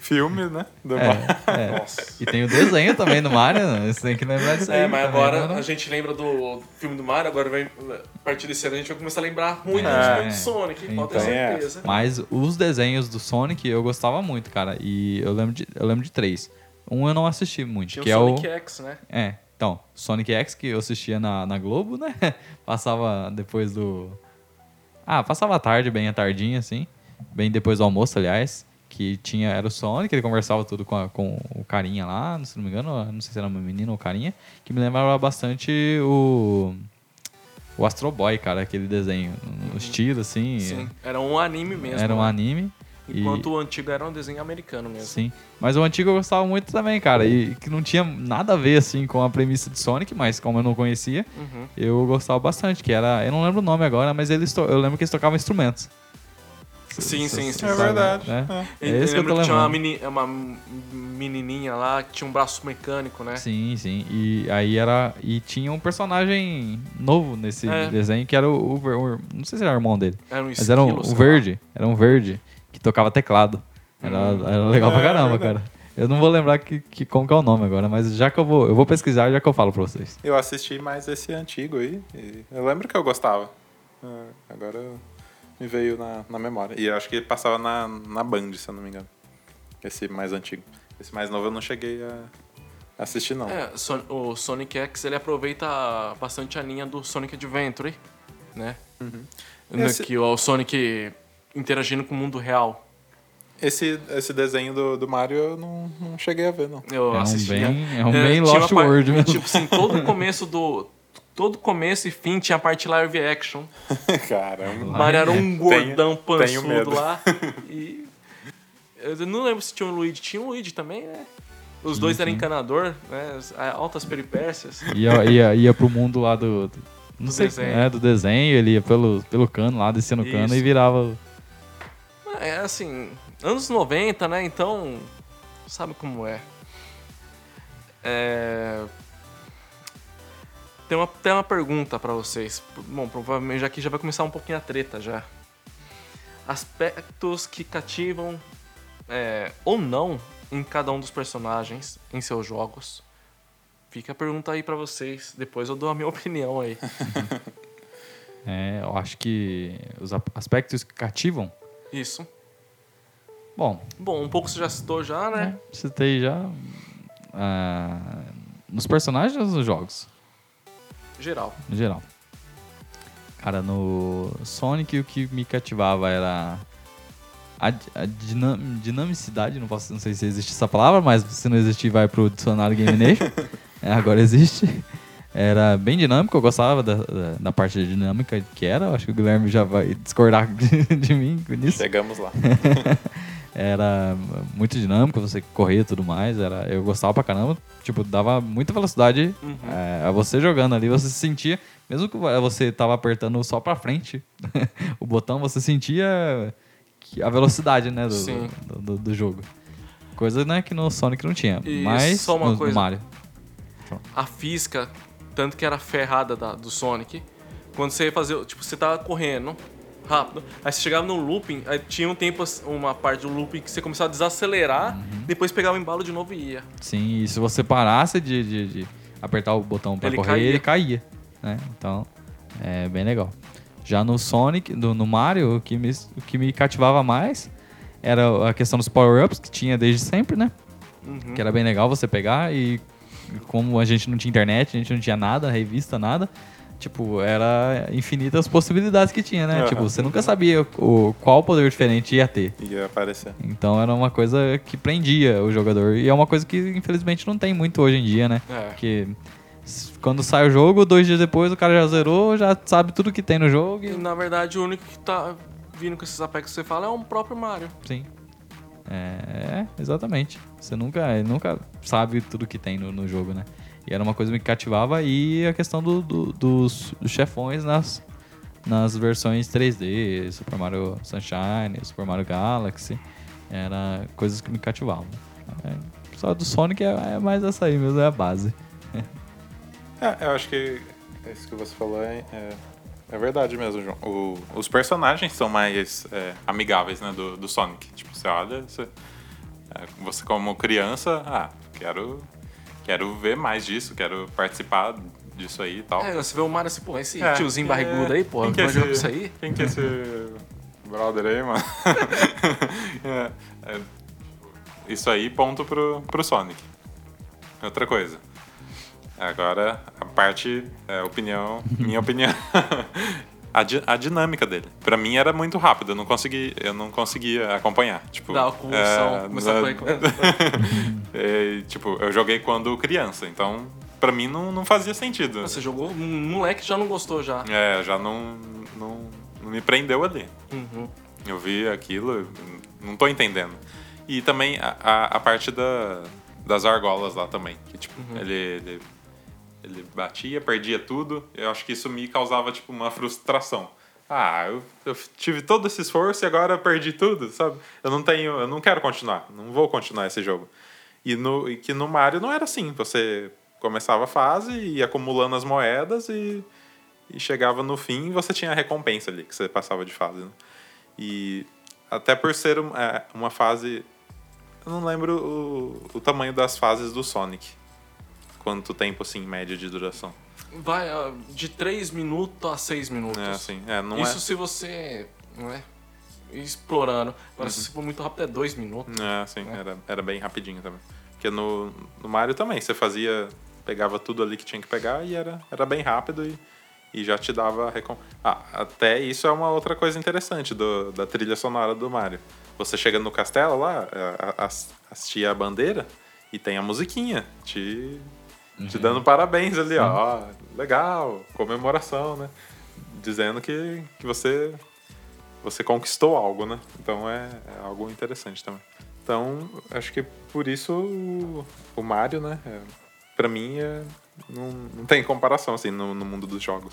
Speaker 3: filme, né? Do Mario.
Speaker 1: É, é.
Speaker 2: Nossa.
Speaker 1: E tem o desenho também do Mario, né? Você tem que lembrar disso aí.
Speaker 2: É, mas
Speaker 1: também,
Speaker 2: agora
Speaker 1: né?
Speaker 2: a gente lembra do filme do Mario, agora vai, a partir desse ano a gente vai começar a lembrar muito
Speaker 1: É.
Speaker 2: do Sonic, pode ter
Speaker 1: Então.
Speaker 2: certeza.
Speaker 1: Mas os desenhos do Sonic eu gostava muito, cara. E eu lembro de, eu lembro de três. Um eu não assisti muito,
Speaker 2: Tinha
Speaker 1: que
Speaker 2: o
Speaker 1: é
Speaker 2: Sonic
Speaker 1: o.
Speaker 2: X, né?
Speaker 1: É, então, Sonic X, que eu assistia na, na Globo, né? [laughs] Passava depois do. Ah, passava à tarde, bem à tardinha, assim. Bem depois do almoço, aliás. Que tinha. Era o Sonic, ele conversava tudo com, a- com o carinha lá, se não me engano, não sei se era uma menina ou carinha. Que me lembrava bastante o. O Astro Boy, cara, aquele desenho. No estilo, assim.
Speaker 2: Sim, era um anime mesmo.
Speaker 1: Era um
Speaker 2: né?
Speaker 1: anime. E-
Speaker 2: Enquanto o antigo era um desenho americano mesmo.
Speaker 1: Sim. Mas o antigo eu gostava muito também, cara. E que não tinha nada a ver, assim, com a premissa de Sonic, mas como eu não conhecia,
Speaker 2: Uhum.
Speaker 1: eu gostava bastante. Que era. Eu não lembro o nome agora, mas eles to- eu lembro que eles tocavam instrumentos.
Speaker 2: Sim, sim, sim.
Speaker 3: É verdade.
Speaker 1: Né?
Speaker 3: É.
Speaker 1: É
Speaker 2: Eu,
Speaker 1: esse que eu
Speaker 2: lembro
Speaker 1: tô
Speaker 2: que tinha uma,
Speaker 1: lembrando.
Speaker 2: meni- uma menininha lá que tinha um braço mecânico, né?
Speaker 1: Sim, sim. E aí era. E tinha um personagem novo nesse
Speaker 2: É.
Speaker 1: desenho que era o, o o- Não sei se era o irmão dele.
Speaker 2: Era um
Speaker 1: Mas era um,
Speaker 2: esquilo,
Speaker 1: um
Speaker 2: lá.
Speaker 1: verde. Era um verde tocava teclado. Era,
Speaker 2: Hum.
Speaker 1: era legal pra
Speaker 3: É,
Speaker 1: caramba, cara. Eu não vou lembrar que, que, como que é o nome agora, mas já que eu vou. Eu vou pesquisar já que eu falo pra vocês.
Speaker 3: Eu assisti mais esse antigo aí. e eu lembro que eu gostava. É, Agora me veio na, na memória. E eu acho que ele passava na, na Band, se eu não me engano. Esse mais antigo. Esse mais novo eu não cheguei a assistir, não.
Speaker 2: É, o Sonic X ele aproveita bastante a linha do Sonic Adventure, né? No-
Speaker 3: Esse-
Speaker 2: Que o Sonic interagindo com o mundo real.
Speaker 3: Esse, esse desenho do, do Mario eu não, não cheguei a ver, não.
Speaker 2: Eu
Speaker 1: É um
Speaker 2: assistia.
Speaker 1: bem- é um
Speaker 2: É,
Speaker 1: bem
Speaker 2: tinha
Speaker 1: Lost
Speaker 2: uma par-
Speaker 1: World mesmo. [laughs]
Speaker 2: Tipo assim, todo o começo do. Todo começo e fim tinha a parte live action. [laughs]
Speaker 3: Caramba.
Speaker 2: O Mario era um gordão
Speaker 3: tenho
Speaker 2: pançudo
Speaker 3: medo.
Speaker 2: lá. [laughs] E. Eu não lembro se tinha um Luigi. Tinha um Luigi também, né? Os dois eram encanador, né? As- Altas peripécias.
Speaker 1: Ia, ia, ia pro mundo lá do. do- não
Speaker 2: Do
Speaker 1: sei,
Speaker 2: desenho.
Speaker 1: É, do desenho, ele ia pelo, pelo cano lá, descia no cano e virava.
Speaker 2: É assim, anos 90, né? Então, sabe como é. É... Tem uma, tem uma pergunta pra vocês. Bom, provavelmente já que já vai começar um pouquinho a treta já. Aspectos que cativam é, ou não em cada um dos personagens em seus jogos. Fica a pergunta aí pra vocês. Depois eu dou a minha [laughs] opinião aí. [laughs]
Speaker 1: É, eu acho que os aspectos que cativam.
Speaker 2: Isso.
Speaker 1: Bom,
Speaker 2: Bom, um pouco você já citou já, né?
Speaker 1: né? Citei já. ah, nos personagens ou nos jogos?
Speaker 2: Geral.
Speaker 1: No geral. Cara, no Sonic o que me cativava era a, a dinam- dinamicidade, não, posso, não sei se existe essa palavra, mas se não existir vai pro dicionário Game Nation. [laughs] É, agora existe. Era bem dinâmico, eu gostava da, da, da parte de dinâmica que era. eu Acho que o Guilherme já vai discordar de, [laughs] de mim nisso.
Speaker 3: Chegamos lá. [laughs]
Speaker 1: Era muito dinâmico, você correr e tudo mais. Era, eu gostava pra caramba. Tipo, dava muita velocidade
Speaker 2: Uhum.
Speaker 1: é, a você jogando ali. Você se sentia, mesmo que você tava apertando só pra frente [laughs] o botão, você sentia a velocidade, né, do, do, do- do jogo. Coisa né, que no Sonic não tinha.
Speaker 2: E
Speaker 1: mas
Speaker 2: só uma
Speaker 1: no, no
Speaker 2: coisa.
Speaker 1: Mario.
Speaker 2: a física, tanto que era ferrada da- do Sonic, quando você ia fazer, tipo, você tava correndo rápido, aí você chegava no looping, aí tinha um tempo, uma parte do looping que você começava a desacelerar,
Speaker 1: Uhum.
Speaker 2: depois pegava o embalo de novo e ia.
Speaker 1: Sim, e se você parasse de, de- de apertar o botão pra
Speaker 2: Ele
Speaker 1: correr,
Speaker 2: caía.
Speaker 1: ele caía. Né? Então, é bem legal. Já no Sonic, no, no Mario, o que, me, o que me cativava mais era a questão dos power-ups, que tinha desde sempre, né?
Speaker 2: Uhum.
Speaker 1: Que era bem legal você pegar e como a gente não tinha internet, a gente não tinha nada, revista, nada, tipo, era infinitas possibilidades que tinha, né?
Speaker 3: Aham.
Speaker 1: Tipo, você nunca sabia o, qual poder diferente ia ter.
Speaker 3: Ia aparecer.
Speaker 1: Então era uma coisa que prendia o jogador. E é uma coisa que infelizmente não tem muito hoje em dia, né?
Speaker 2: É.
Speaker 1: Porque quando sai o jogo, dois dias depois o cara já zerou, já sabe tudo que tem no jogo.
Speaker 2: E,
Speaker 1: E...
Speaker 2: na verdade, o único que tá vindo com esses aspectos que você fala é o próprio Mario.
Speaker 1: Sim. É, exatamente. Você nunca, nunca sabe tudo que tem no, no jogo, né? E era uma coisa que me cativava e a questão do- do- dos, dos chefões nas, nas versões 3D, Super Mario Sunshine, Super Mario Galaxy. Era coisas que me cativavam. É, só do Sonic é, é mais essa aí mesmo, é a base.
Speaker 3: É, eu acho que isso que você falou é, é, verdade mesmo, João. O- os personagens são mais é, amigáveis, né, do, do Sonic. Tipo, você olha, você, é, você como criança, ah, quero, quero ver mais disso, quero participar disso aí e tal.
Speaker 2: É, você vê o Mario assim, pô, esse
Speaker 3: É,
Speaker 2: tiozinho
Speaker 3: é,
Speaker 2: barrigudo aí, pô,
Speaker 3: que é
Speaker 2: jogar isso aí?
Speaker 3: Quem que é esse [laughs] brother aí, mano? [laughs] É, é, isso aí, ponto pro, pro Sonic. Outra coisa. Agora, a parte, é, opinião, minha opinião. [laughs] A, di- a dinâmica dele. Pra mim era muito rápido, eu não consegui, eu não conseguia acompanhar. Tipo,
Speaker 2: Dá uma convulsão, começar a
Speaker 3: na-
Speaker 2: correr. [laughs]
Speaker 3: é, tipo, eu joguei quando criança, então pra mim não, não fazia sentido.
Speaker 2: Você jogou, um moleque já não gostou já.
Speaker 3: É, já não, não, não me prendeu ali.
Speaker 2: Uhum.
Speaker 3: Eu vi aquilo, não tô entendendo. E também a, a, a parte da, das argolas lá também. Que, tipo, ele, ele, ele batia, perdia tudo. Eu acho que isso me causava, tipo, uma frustração. Ah, eu, eu tive todo esse esforço e agora perdi tudo, sabe? Eu não tenho, eu não quero continuar, não vou continuar esse jogo. E, no, e que no Mario não era assim. Você começava a fase, ia acumulando as moedas e, e chegava no fim e você tinha a recompensa ali, que você passava de fase. Né? E até por ser um- é, uma fase. Eu não lembro o, o tamanho das fases do Sonic. Quanto tempo, assim, em média de duração.
Speaker 2: Vai ah, de 3 minutos a 6 minutos.
Speaker 3: É assim, é, não
Speaker 2: Isso
Speaker 3: é.
Speaker 2: se você. Não é? Explorando. Agora, se for muito rápido, é 2 minutos.
Speaker 3: É, assim, era, era bem rapidinho também. Porque no, no Mario também, você fazia. Pegava tudo ali que tinha que pegar e era, era bem rápido e, e já te dava recom... Ah, até isso é uma outra coisa interessante do, da trilha sonora do Mario. Você chega no castelo lá, a- a- as- assistir a bandeira e tem a musiquinha te, te dando parabéns ali, ó. Ó, Legal, comemoração, né? Dizendo que, que você você conquistou algo, né? Então é, é algo interessante também. Então, acho que por isso o, o Mario, né? É, pra mim, é, não, não tem comparação, assim, no, no mundo dos jogos.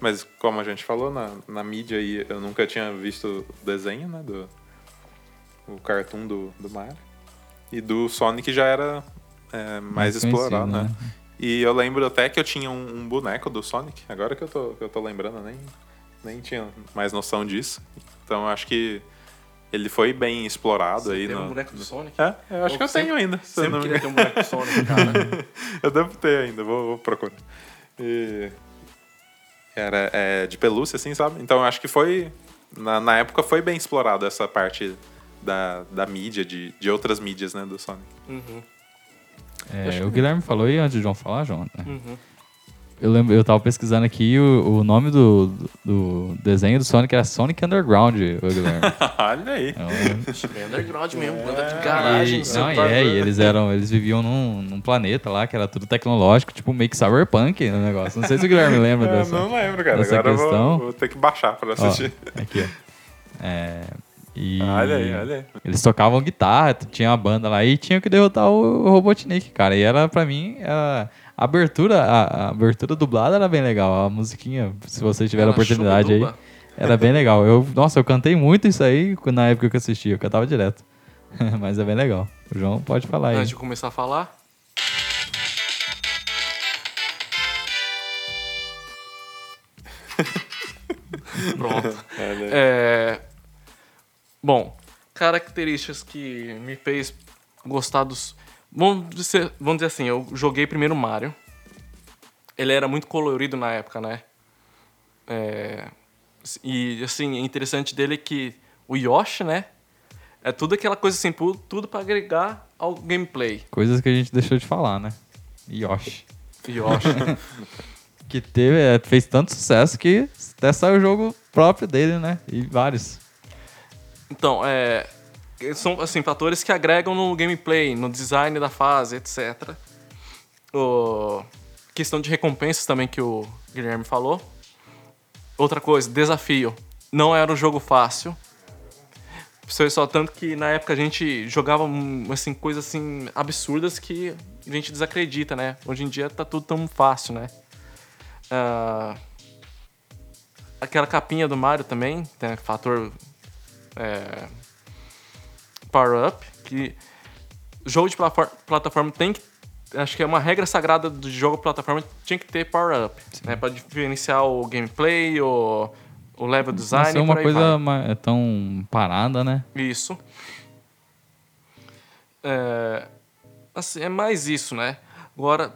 Speaker 3: Mas, como a gente falou, na, na mídia aí, eu nunca tinha visto o desenho, né? Do, o cartoon do, do Mario. E do Sonic já era é, mais,
Speaker 1: Mais
Speaker 3: explorado,
Speaker 1: conhecido,
Speaker 3: né?
Speaker 1: né?
Speaker 3: E eu lembro até que eu tinha um, um boneco do Sonic, agora que eu tô, que eu tô lembrando, eu nem, nem tinha mais noção disso. Então eu acho que ele foi bem explorado aí.
Speaker 2: Tem
Speaker 3: no...
Speaker 2: um boneco do Sonic?
Speaker 3: É, eu acho
Speaker 2: Eu
Speaker 3: que eu
Speaker 2: sempre-
Speaker 3: tenho ainda. se eu
Speaker 2: Sempre
Speaker 3: não me
Speaker 2: queria ter um boneco do Sonic, cara. [laughs]
Speaker 3: eu devo ter ainda, vou, vou procurar. E era é, de pelúcia, assim, sabe? Então eu acho que foi. Na, na época foi bem explorado essa parte da, da mídia, de, de outras mídias, né, do Sonic.
Speaker 2: Uhum.
Speaker 1: É, o Guilherme falou aí antes de João falar, João. né?
Speaker 2: Uhum.
Speaker 1: Eu lembro, eu tava pesquisando aqui o, o nome do, do desenho do Sonic era Sonic Underground, o Guilherme. [laughs]
Speaker 3: Olha aí.
Speaker 1: Então,
Speaker 2: Bem underground mesmo, banda de garagem.
Speaker 1: e, não,
Speaker 2: tá-
Speaker 1: é, e eles eram, eles viviam num, num planeta lá que era tudo tecnológico, tipo meio que cyberpunk o negócio. Não sei se o Guilherme [laughs] lembra
Speaker 3: Eu
Speaker 1: dessa.
Speaker 3: não lembro, cara.
Speaker 1: dessa
Speaker 3: Agora eu
Speaker 1: questão.
Speaker 3: vou, vou ter que baixar pra
Speaker 1: Ó,
Speaker 3: assistir.
Speaker 1: aqui, ó. É, e
Speaker 3: Olha aí, olha aí.
Speaker 1: Eles tocavam guitarra, tinha uma banda lá e tinha que derrotar o Robotnik, cara. E era, pra mim, era- a abertura, a, a abertura dublada era bem legal. A musiquinha, se vocês tiverem a oportunidade aí, era bem legal. Eu, nossa, eu cantei muito isso aí na época que eu assistia, eu cantava direto. [laughs] Mas é bem legal. O João pode falar aí.
Speaker 2: Antes de começar a falar. [laughs] Pronto.
Speaker 3: Olha aí.
Speaker 2: É, Bom, características que me fez gostar dos. Vamos dizer, vamos dizer assim, eu joguei primeiro Mario. Ele era muito colorido na época, né? É, E assim, o interessante dele é que o Yoshi, né? É tudo aquela coisa assim, tudo pra agregar ao gameplay.
Speaker 1: Coisas que a gente deixou de falar, né? Yoshi.
Speaker 2: Yoshi. [laughs]
Speaker 1: Que teve, é, fez tanto sucesso que até saiu o jogo próprio dele, né? E vários.
Speaker 2: Então, é, são assim, fatores que agregam no gameplay, no design da fase, etc. O, questão de recompensas também que o Guilherme falou. Outra coisa, desafio. Não era um jogo fácil. Só tanto que na época a gente jogava hum, assim, coisas assim absurdas que a gente desacredita, né? Hoje em dia tá tudo tão fácil, né? Ah, aquela capinha do Mario também, tem fator é, Power Up, que jogo de plataforma, tem que. Acho que é uma regra sagrada do jogo de plataforma, tinha que ter Power Up, né? Pra diferenciar o gameplay, o, o level design.
Speaker 1: Não
Speaker 2: e
Speaker 1: uma coisa
Speaker 2: vai.
Speaker 1: é tão parada, né?
Speaker 2: Isso. É, assim, é mais isso, né? Agora,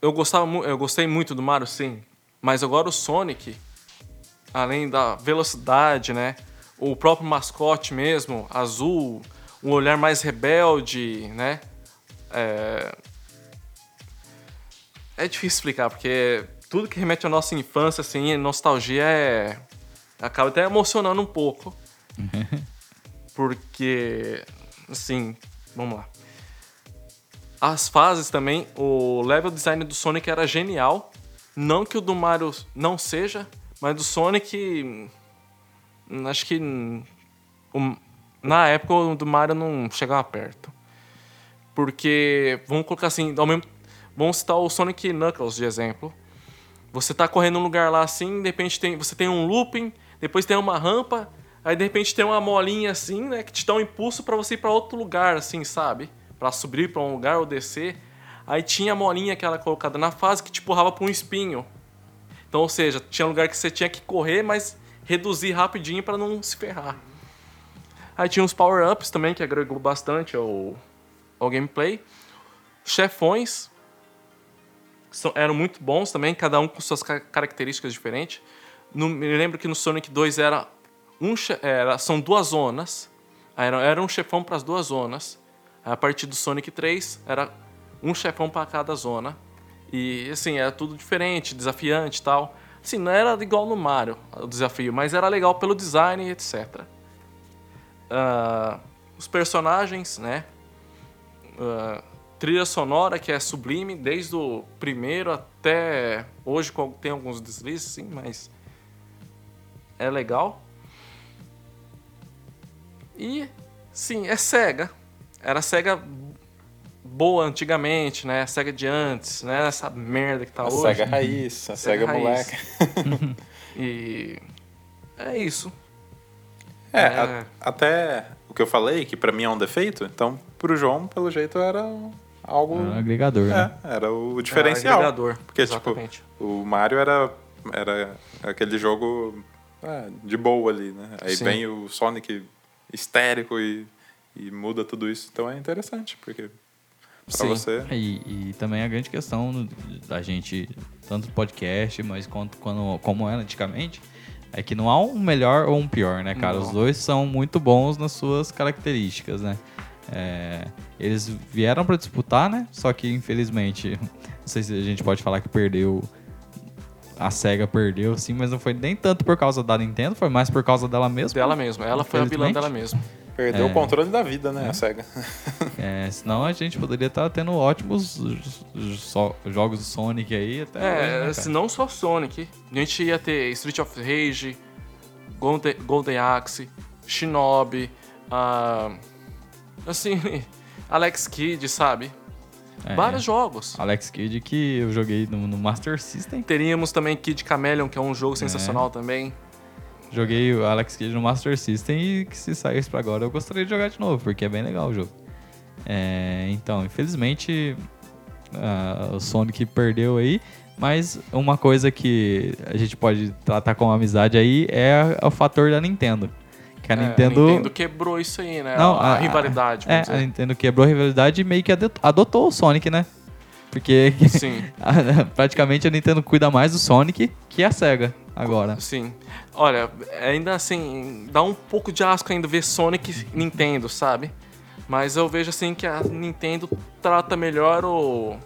Speaker 2: eu, gostava, eu gostei muito do Mario, sim. Mas agora o Sonic, além da velocidade, né? O próprio mascote mesmo, azul, um olhar mais rebelde, né? É, é difícil explicar, porque tudo que remete à nossa infância, assim, nostalgia é... Acaba até emocionando um pouco. [laughs] Porque, assim, vamos lá. As fases também, o level design do Sonic era genial. Não que o do Mario não seja, mas do Sonic. Acho que. o- na época o do Mario não chegava perto. Porque, vamos colocar assim, ao mesmo, vamos citar o Sonic Knuckles de exemplo. Você tá correndo num lugar lá assim, de repente tem, você tem um looping, depois tem uma rampa, aí de repente tem uma molinha assim, né, que te dá um impulso pra você ir pra outro lugar, assim, sabe? Pra subir pra um lugar ou descer. Aí tinha a molinha aquela colocada na fase que te empurrava pra um espinho. Então, ou seja, tinha lugar que você tinha que correr, mas reduzir rapidinho pra não se ferrar. Aí tinha os power-ups também, que agregou bastante ao, ao gameplay. Chefões, são- eram muito bons também, cada um com suas ca- características diferentes. No, me lembro que no Sonic 2 era um, era, são duas zonas. Era, era um chefão para as duas zonas. A partir do Sonic 3 era um chefão para cada zona. E assim, era tudo diferente, desafiante e tal. Assim, não era igual no Mario o desafio, mas era legal pelo design e etc. Ah, os personagens, né? Ah, trilha sonora que é sublime, desde o primeiro até hoje, tem alguns deslizes, sim, mas é legal. E, sim, é SEGA. Era SEGA boa antigamente, né? SEGA de antes, né? Essa merda que tá
Speaker 3: A
Speaker 2: hoje.
Speaker 3: SEGA raiz, a
Speaker 2: Sega
Speaker 3: SEGA
Speaker 2: raiz.
Speaker 3: moleque. [laughs]
Speaker 2: E é isso.
Speaker 3: É,
Speaker 2: É.
Speaker 3: a- até o que eu falei, que pra mim é um defeito, então pro João, pelo jeito, era algo.
Speaker 1: É um agregador, né?
Speaker 3: É, era o diferencial.
Speaker 2: É, agregador,
Speaker 3: Porque,
Speaker 2: exatamente.
Speaker 3: tipo, o Mario era, era aquele jogo é, de boa ali, né? Aí
Speaker 2: Sim.
Speaker 3: vem o Sonic histérico e, e muda tudo isso. Então é interessante, porque pra
Speaker 2: Sim.
Speaker 3: você.
Speaker 1: E, e também a grande questão da gente, tanto podcast, mas quanto quando, como era antigamente, é que não há um melhor ou um pior, né, cara?
Speaker 2: Não.
Speaker 1: Os dois são muito bons nas suas características, né? É, eles vieram pra disputar, né? Só que infelizmente, [laughs] não sei se a gente pode falar que perdeu. A SEGA perdeu, sim, mas não foi nem tanto por causa da Nintendo, foi mais por causa dela mesma.
Speaker 2: Dela mesma. Ela foi a vilã dela mesma.
Speaker 3: Perdeu
Speaker 1: É.
Speaker 3: o controle da vida, né? A SEGA.
Speaker 1: É, senão a gente poderia estar tendo ótimos jogos do Sonic aí até. hoje, né,
Speaker 2: É,
Speaker 1: cara?
Speaker 2: se não só Sonic, a gente ia ter Street of Rage, Golden, Golden Axe, Shinobi, ah, assim, [laughs] Alex Kidd, sabe?
Speaker 1: É.
Speaker 2: Vários jogos.
Speaker 1: Alex Kidd que eu joguei no, no Master System.
Speaker 2: Teríamos também Kid Chameleon, que é um
Speaker 1: É.
Speaker 2: jogo sensacional também.
Speaker 1: Joguei o Alex Kidd no Master System e que se saísse pra agora eu gostaria de jogar de novo, porque é bem legal o jogo. É, então, infelizmente ah, o Sonic perdeu aí, mas uma coisa que a gente pode tratar com amizade aí é o fator da Nintendo. Que a
Speaker 2: É,
Speaker 1: Nintendo.
Speaker 2: a Nintendo quebrou isso aí, né?
Speaker 1: Não,
Speaker 2: a,
Speaker 1: a-
Speaker 2: rivalidade,
Speaker 1: É,
Speaker 2: vamos
Speaker 1: a
Speaker 2: dizer.
Speaker 1: Nintendo quebrou a rivalidade e meio que adot- adotou o Sonic, né? Porque [laughs] praticamente a Nintendo cuida mais do Sonic que a SEGA agora.
Speaker 2: sim. Olha, ainda assim, dá um pouco de asco ainda ver Sonic e Nintendo, sabe? Mas eu vejo assim que a Nintendo trata melhor o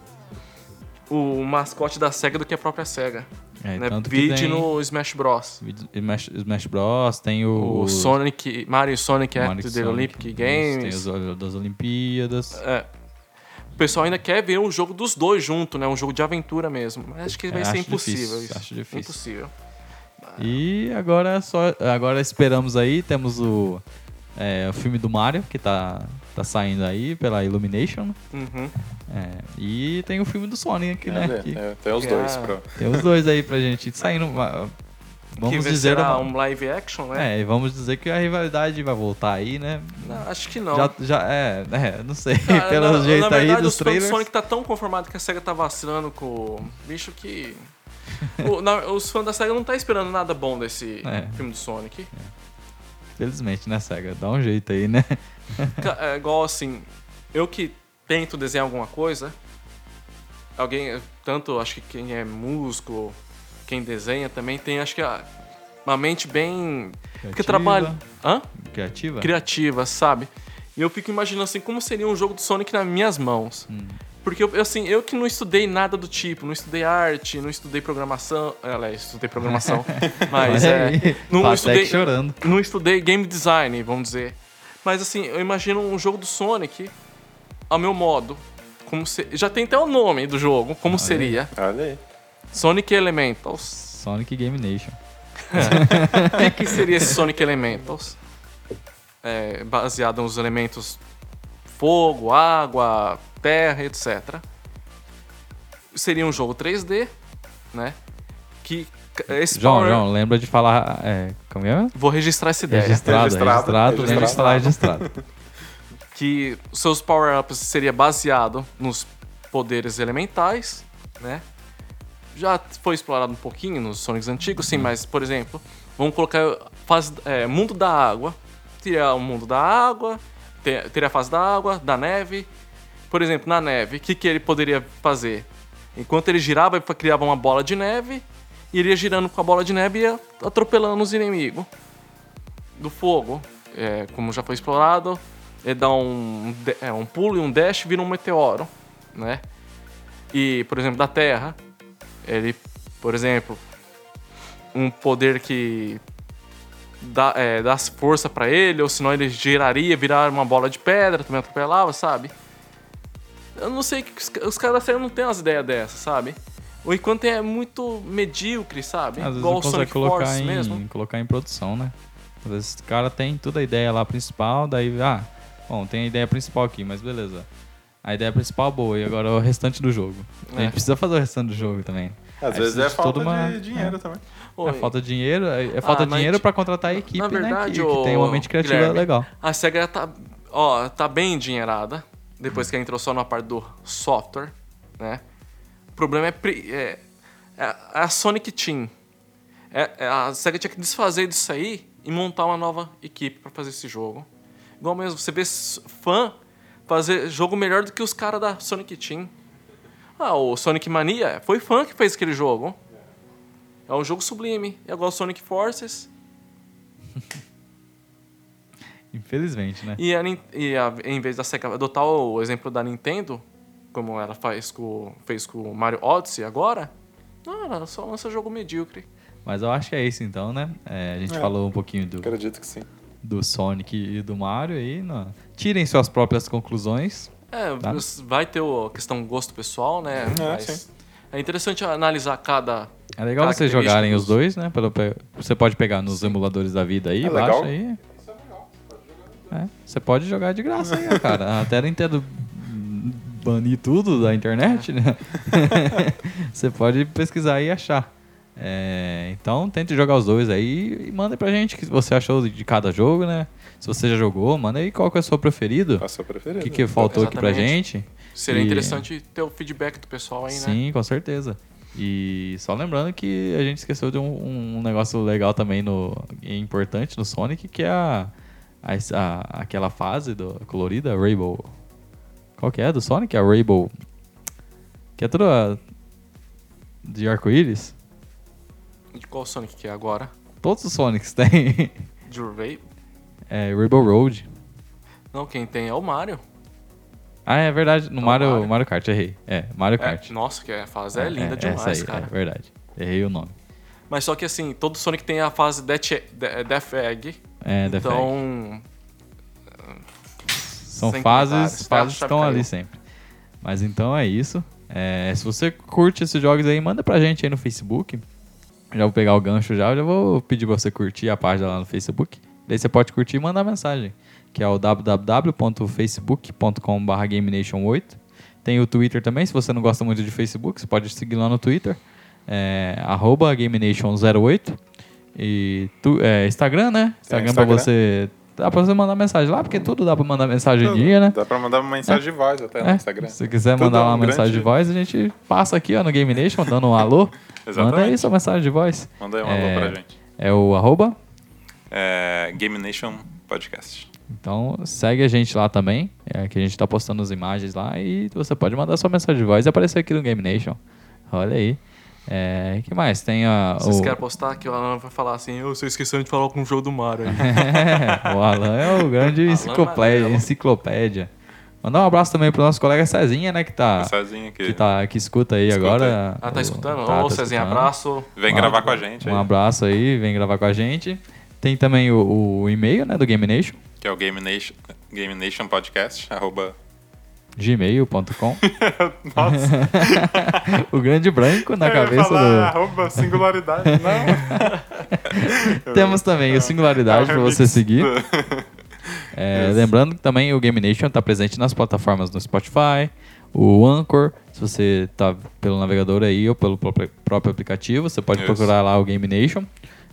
Speaker 2: o mascote da SEGA do que a própria SEGA.
Speaker 1: É,
Speaker 2: né?
Speaker 1: tanto tem
Speaker 2: no Smash Bros.
Speaker 1: Smash, Smash Bros, tem o,
Speaker 2: O, Sonic, Mario Sonic
Speaker 1: Mario
Speaker 2: Act the
Speaker 1: Sonic,
Speaker 2: Olympic
Speaker 1: Tem
Speaker 2: Games.
Speaker 1: os das Olimpíadas.
Speaker 2: É. O pessoal ainda quer ver um jogo dos dois junto, né? Um jogo de aventura mesmo. Mas acho que
Speaker 1: É,
Speaker 2: vai ser
Speaker 1: acho
Speaker 2: impossível
Speaker 1: difícil,
Speaker 2: isso.
Speaker 1: acho difícil.
Speaker 2: Impossível.
Speaker 1: E agora só agora esperamos aí, temos o, é, o filme do Mario que tá, tá saindo aí pela Illumination.
Speaker 2: Uhum.
Speaker 1: É, e tem o filme do Sonic, né?
Speaker 3: É,
Speaker 1: que
Speaker 3: é, tem os dois.
Speaker 2: Ah.
Speaker 3: Pra...
Speaker 1: tem os dois aí pra gente saindo. ah, vamos
Speaker 2: que
Speaker 1: dizer
Speaker 2: será
Speaker 1: uma-
Speaker 2: um live action, né?
Speaker 1: É, e vamos dizer que a rivalidade vai voltar aí, né?
Speaker 2: Não, acho que não.
Speaker 1: Já, já, é, é, não sei.
Speaker 2: Cara, [laughs]
Speaker 1: Pelo
Speaker 2: na,
Speaker 1: jeito
Speaker 2: na verdade,
Speaker 1: aí dos trailers.
Speaker 2: Sonic tá tão conformado que a SEGA tá vacilando com o bicho que... o- na- os fãs da SEGA não tá esperando nada bom desse
Speaker 1: É.
Speaker 2: filme do Sonic.
Speaker 1: Felizmente, né, SEGA? Dá um jeito aí, né? [laughs]
Speaker 2: É igual assim, eu que tento desenhar alguma coisa, alguém, tanto acho que quem é músico, quem desenha também tem, acho que a- uma mente bem. Porque
Speaker 1: Criativa.
Speaker 2: trabalha. Hã?
Speaker 1: Criativa?
Speaker 2: Criativa, sabe? E eu fico imaginando assim, como seria um jogo do Sonic nas minhas mãos.
Speaker 1: Hum.
Speaker 2: Porque eu, assim, eu que não estudei nada do tipo, não estudei arte, não estudei programação. Aliás, estudei programação. [laughs] mas é.
Speaker 1: aí,
Speaker 2: Não estudei,
Speaker 1: chorando.
Speaker 2: não estudei game design, vamos dizer. Mas assim, eu imagino um jogo do Sonic ao meu modo. Como se... Já tem até o nome do jogo, como
Speaker 1: Olha
Speaker 2: seria.
Speaker 3: Olha aí.
Speaker 2: Sonic Elementals.
Speaker 1: Sonic Game Nation.
Speaker 2: O que, que seria esse Sonic Elementals? É, baseado nos elementos fogo, água, terra, etc. Seria um jogo 3D, né? Que esse
Speaker 1: João,
Speaker 2: power-
Speaker 1: João, lembra de falar. É, como é?
Speaker 2: Vou registrar essa ideia.
Speaker 1: Registrado,
Speaker 3: Registrado,
Speaker 1: registrado, lembra de
Speaker 3: registrado.
Speaker 1: falar registrado. [laughs]
Speaker 2: que os seus power-ups seria baseado nos poderes elementais, né? Já foi explorado um pouquinho nos Sonics antigos, sim, mas, por exemplo, vamos colocar fase, é, mundo da água. Teria o mundo da água, te- teria a fase da água, da neve. Por exemplo, na neve, o que, que ele poderia fazer? Enquanto ele girava, ele criava uma bola de neve, iria girando com a bola de neve e ia atropelando os inimigos do fogo, é, como já foi explorado, ele dá um, é, um pulo e um dash vira um meteoro, né? E, por exemplo, da Terra, ele, por exemplo, um poder que dá, é, dá força pra ele, ou senão ele giraria, virar uma bola de pedra, também atropelava, sabe? Eu não sei, que os, os caras da série não tem umas ideias dessas, sabe? O enquanto é muito medíocre, sabe?
Speaker 1: Às vezes
Speaker 2: Igual o
Speaker 1: consegue
Speaker 2: Sonic
Speaker 1: colocar
Speaker 2: Force
Speaker 1: em,
Speaker 2: mesmo.
Speaker 1: colocar em produção, né? Às vezes o cara tem toda a ideia lá principal, daí, ah, bom, tem a ideia principal aqui, mas beleza. A ideia principal é boa, e agora o restante do jogo. A
Speaker 2: É.
Speaker 1: gente precisa fazer o restante do jogo também.
Speaker 3: Às
Speaker 1: Aí
Speaker 3: vezes é falta
Speaker 1: uma-
Speaker 3: de dinheiro também.
Speaker 1: É falta de dinheiro, é, é falta de
Speaker 2: mas
Speaker 1: dinheiro pra contratar a equipe,
Speaker 2: na verdade,
Speaker 1: né? Que, que tem uma mente criativa
Speaker 2: Guilherme,
Speaker 1: legal.
Speaker 2: A SEGA tá, ó, tá bem endinheirada, depois que entrou só na parte do software, né? O problema é, pri- é, é a Sonic Team. É, é- a SEGA tinha que desfazer disso aí e montar uma nova equipe pra fazer esse jogo. Igual mesmo, você vê fã fazer jogo melhor do que os caras da Sonic Team. Ah, o Sonic Mania foi fã que fez aquele jogo. É um jogo sublime. É igual o Sonic Forces. [laughs]
Speaker 1: Infelizmente, né?
Speaker 2: E, a e a- em vez da SEGA adotar o exemplo da Nintendo, como ela faz com, fez com o Mario Odyssey agora, não, ela só lança jogo medíocre.
Speaker 1: Mas eu acho que é isso então, né? É, a gente
Speaker 3: É.
Speaker 1: falou um pouquinho do,
Speaker 3: Acredito que sim.
Speaker 1: do Sonic e do Mario aí. Não. Tirem suas próprias conclusões.
Speaker 2: É,
Speaker 1: Tá.
Speaker 2: vai ter a questão gosto pessoal, né?
Speaker 3: É,
Speaker 2: Mas
Speaker 3: sim.
Speaker 2: é interessante analisar cada.
Speaker 1: É legal vocês jogarem os dois, né? Você pode pegar nos emuladores da vida aí,
Speaker 3: É
Speaker 1: baixa
Speaker 3: legal.
Speaker 1: aí. É, você pode jogar de graça aí, cara. [laughs] Até a Nintendo banir tudo da internet, né? [laughs] você pode pesquisar e achar. É, então tente jogar os dois aí e manda pra gente o que você achou de cada jogo, né? Se você já jogou, manda aí qual que é o seu preferido.
Speaker 3: A sua
Speaker 1: O que, que faltou aqui pra
Speaker 2: Exatamente.
Speaker 1: gente.
Speaker 2: Seria
Speaker 1: E-
Speaker 2: interessante ter o feedback do pessoal aí, né?
Speaker 1: Sim, com certeza. E só lembrando que a gente esqueceu de um, um negócio legal também no, e importante no Sonic, que é a, a, a- aquela fase do, colorida, Rainbow. Qual que é do Sonic? A Rainbow. Que é toda de arco-íris.
Speaker 2: De qual Sonic que é agora?
Speaker 1: Todos os Sonics [laughs] têm.
Speaker 2: De Ray?
Speaker 1: É Rainbow Road.
Speaker 2: Não, quem tem é o Mario.
Speaker 1: Ah, é verdade. No
Speaker 2: É
Speaker 1: Mario,
Speaker 2: Mario.
Speaker 1: Mario Kart, errei. É, Mario
Speaker 2: É,
Speaker 1: Kart.
Speaker 2: nossa, que a fase é, linda
Speaker 1: essa
Speaker 2: demais, cara.
Speaker 1: É verdade. Errei o nome.
Speaker 2: Mas só que assim, todo Sonic tem a fase Death, De- Death Egg.
Speaker 1: É, Death Egg.
Speaker 2: então.
Speaker 1: São
Speaker 2: Sem
Speaker 1: fases, fases estão ali sempre. Mas então é isso. É, se você curte esses jogos aí, manda pra gente aí no Facebook. Já vou pegar o gancho já, já vou pedir pra você curtir a página lá no Facebook. Daí você pode curtir e mandar mensagem, que é o www.facebook.com.br GameNation8. Tem o Twitter também, se você não gosta muito de Facebook, você pode seguir lá no Twitter, é, arroba GameNation08. E tu, é, Instagram, né? Instagram,
Speaker 3: Instagram.
Speaker 1: pra você. Dá pra você mandar mensagem lá, porque tudo dá pra mandar mensagem em dia, né?
Speaker 3: Dá pra mandar uma mensagem de voz até no
Speaker 1: É,
Speaker 3: Instagram.
Speaker 1: Se quiser
Speaker 3: Tudo
Speaker 1: mandar
Speaker 3: é
Speaker 1: uma
Speaker 3: um
Speaker 1: mensagem de voz, a gente passa aqui ó, no Game Nation, dando um alô. [laughs] Manda aí sua mensagem de voz.
Speaker 3: Manda aí um
Speaker 1: É,
Speaker 3: alô pra gente.
Speaker 1: É o arroba.
Speaker 3: É, Game Nation Podcast.
Speaker 1: Então segue a gente lá também, é, que a gente tá postando as imagens lá e você pode mandar sua mensagem de voz e aparecer aqui no Game Nation. Olha aí. É, que mais? Tem a.
Speaker 2: Vocês
Speaker 1: o...
Speaker 2: querem postar que o Alan vai falar assim, eu estou esquecendo de falar com o jogo do Mario aí. [laughs]
Speaker 1: o Alan é o grande enciclopédia, enciclopédia. Mandar um abraço também pro nosso colega Cezinha, né? Que tá.
Speaker 3: Cezinha aqui.
Speaker 1: Que, tá, que escuta aí
Speaker 3: Escuta
Speaker 1: agora.
Speaker 2: Ah, tá escutando?
Speaker 1: tá,
Speaker 2: Ô,
Speaker 1: tá
Speaker 2: Cezinha,
Speaker 1: escutando.
Speaker 2: abraço.
Speaker 3: Vem
Speaker 1: Um
Speaker 3: gravar com a gente aí.
Speaker 1: Um abraço aí, vem gravar com a gente. Tem também o, o e-mail, né, do Game Nation,
Speaker 3: Que é o Game Nation, Game Nation Podcast, arroba...
Speaker 1: gmail.com. [laughs]
Speaker 3: Nossa, [laughs]
Speaker 1: o grande branco na
Speaker 3: eu
Speaker 1: cabeça
Speaker 3: falar
Speaker 1: do...
Speaker 3: arroba singularidade, não. [laughs]
Speaker 1: Temos também o Singularidade para você seguir. É. Lembrando que também o Game Nation está presente nas plataformas do Spotify, o Anchor, se você está pelo navegador aí ou pelo próprio aplicativo, você pode
Speaker 3: Isso.
Speaker 1: procurar lá o Game Nation.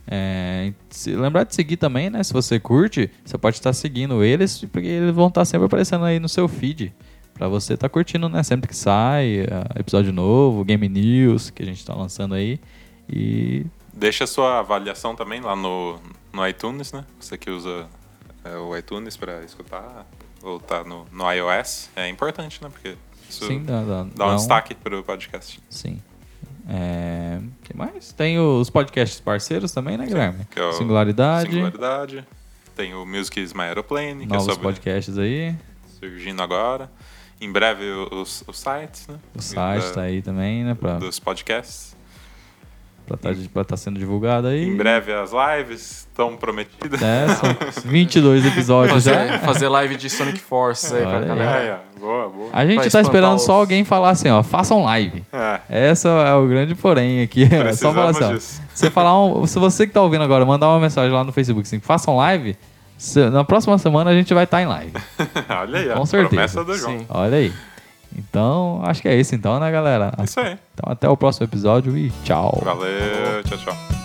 Speaker 1: É, se, lembrar de seguir também, né? Se você curte, você pode estar seguindo eles, porque eles vão estar sempre aparecendo aí no seu feed. Pra você estar curtindo, né? Sempre que sai é, episódio novo, Game News que a gente tá lançando aí. E
Speaker 3: Deixa sua avaliação também lá no, no iTunes, né? Você que usa é, o iTunes para escutar ou tá no, no iOS, é importante, né? Porque isso
Speaker 1: sim, dá, dá,
Speaker 3: dá um
Speaker 1: dá
Speaker 3: destaque pro podcast.
Speaker 1: Sim. É, que mais? Tem os podcasts parceiros também, né, Guilherme?
Speaker 3: que é o
Speaker 1: Singularidade,
Speaker 3: Singularidade. Tem o Music is My Aeroplane, que é
Speaker 1: novos
Speaker 3: sobre
Speaker 1: podcasts aí.
Speaker 3: surgindo agora. Em breve os, os sites, né?
Speaker 1: O site
Speaker 3: Da-
Speaker 1: tá aí também, né? Pra,
Speaker 3: Dos podcasts.
Speaker 1: pra, tá, pra tá sendo divulgado aí.
Speaker 3: Em breve as lives estão prometidas.
Speaker 1: É, são 22 episódios
Speaker 2: Fazer,
Speaker 1: já.
Speaker 2: fazer live de Sonic Force aí pra
Speaker 1: Olha
Speaker 2: galera.
Speaker 3: É, é, boa, boa.
Speaker 1: A gente
Speaker 2: Pra
Speaker 1: tá esperando
Speaker 2: os-
Speaker 1: só alguém falar assim, ó, façam live.
Speaker 3: É,
Speaker 1: Essa é o grande porém aqui. [laughs] É só falar assim, ó,
Speaker 3: disso.
Speaker 1: você falar um, se você que tá ouvindo agora mandar uma mensagem lá no Facebook assim, façam live, se- na próxima semana a gente vai estar em live. [laughs]
Speaker 3: Olha aí, ó,
Speaker 1: Com certeza.
Speaker 3: promessa do João.
Speaker 2: Sim.
Speaker 1: Olha aí. Então, acho que é isso então, né, galera?
Speaker 3: Isso aí.
Speaker 1: Então até o próximo episódio e tchau.
Speaker 3: Valeu, tchau, tchau.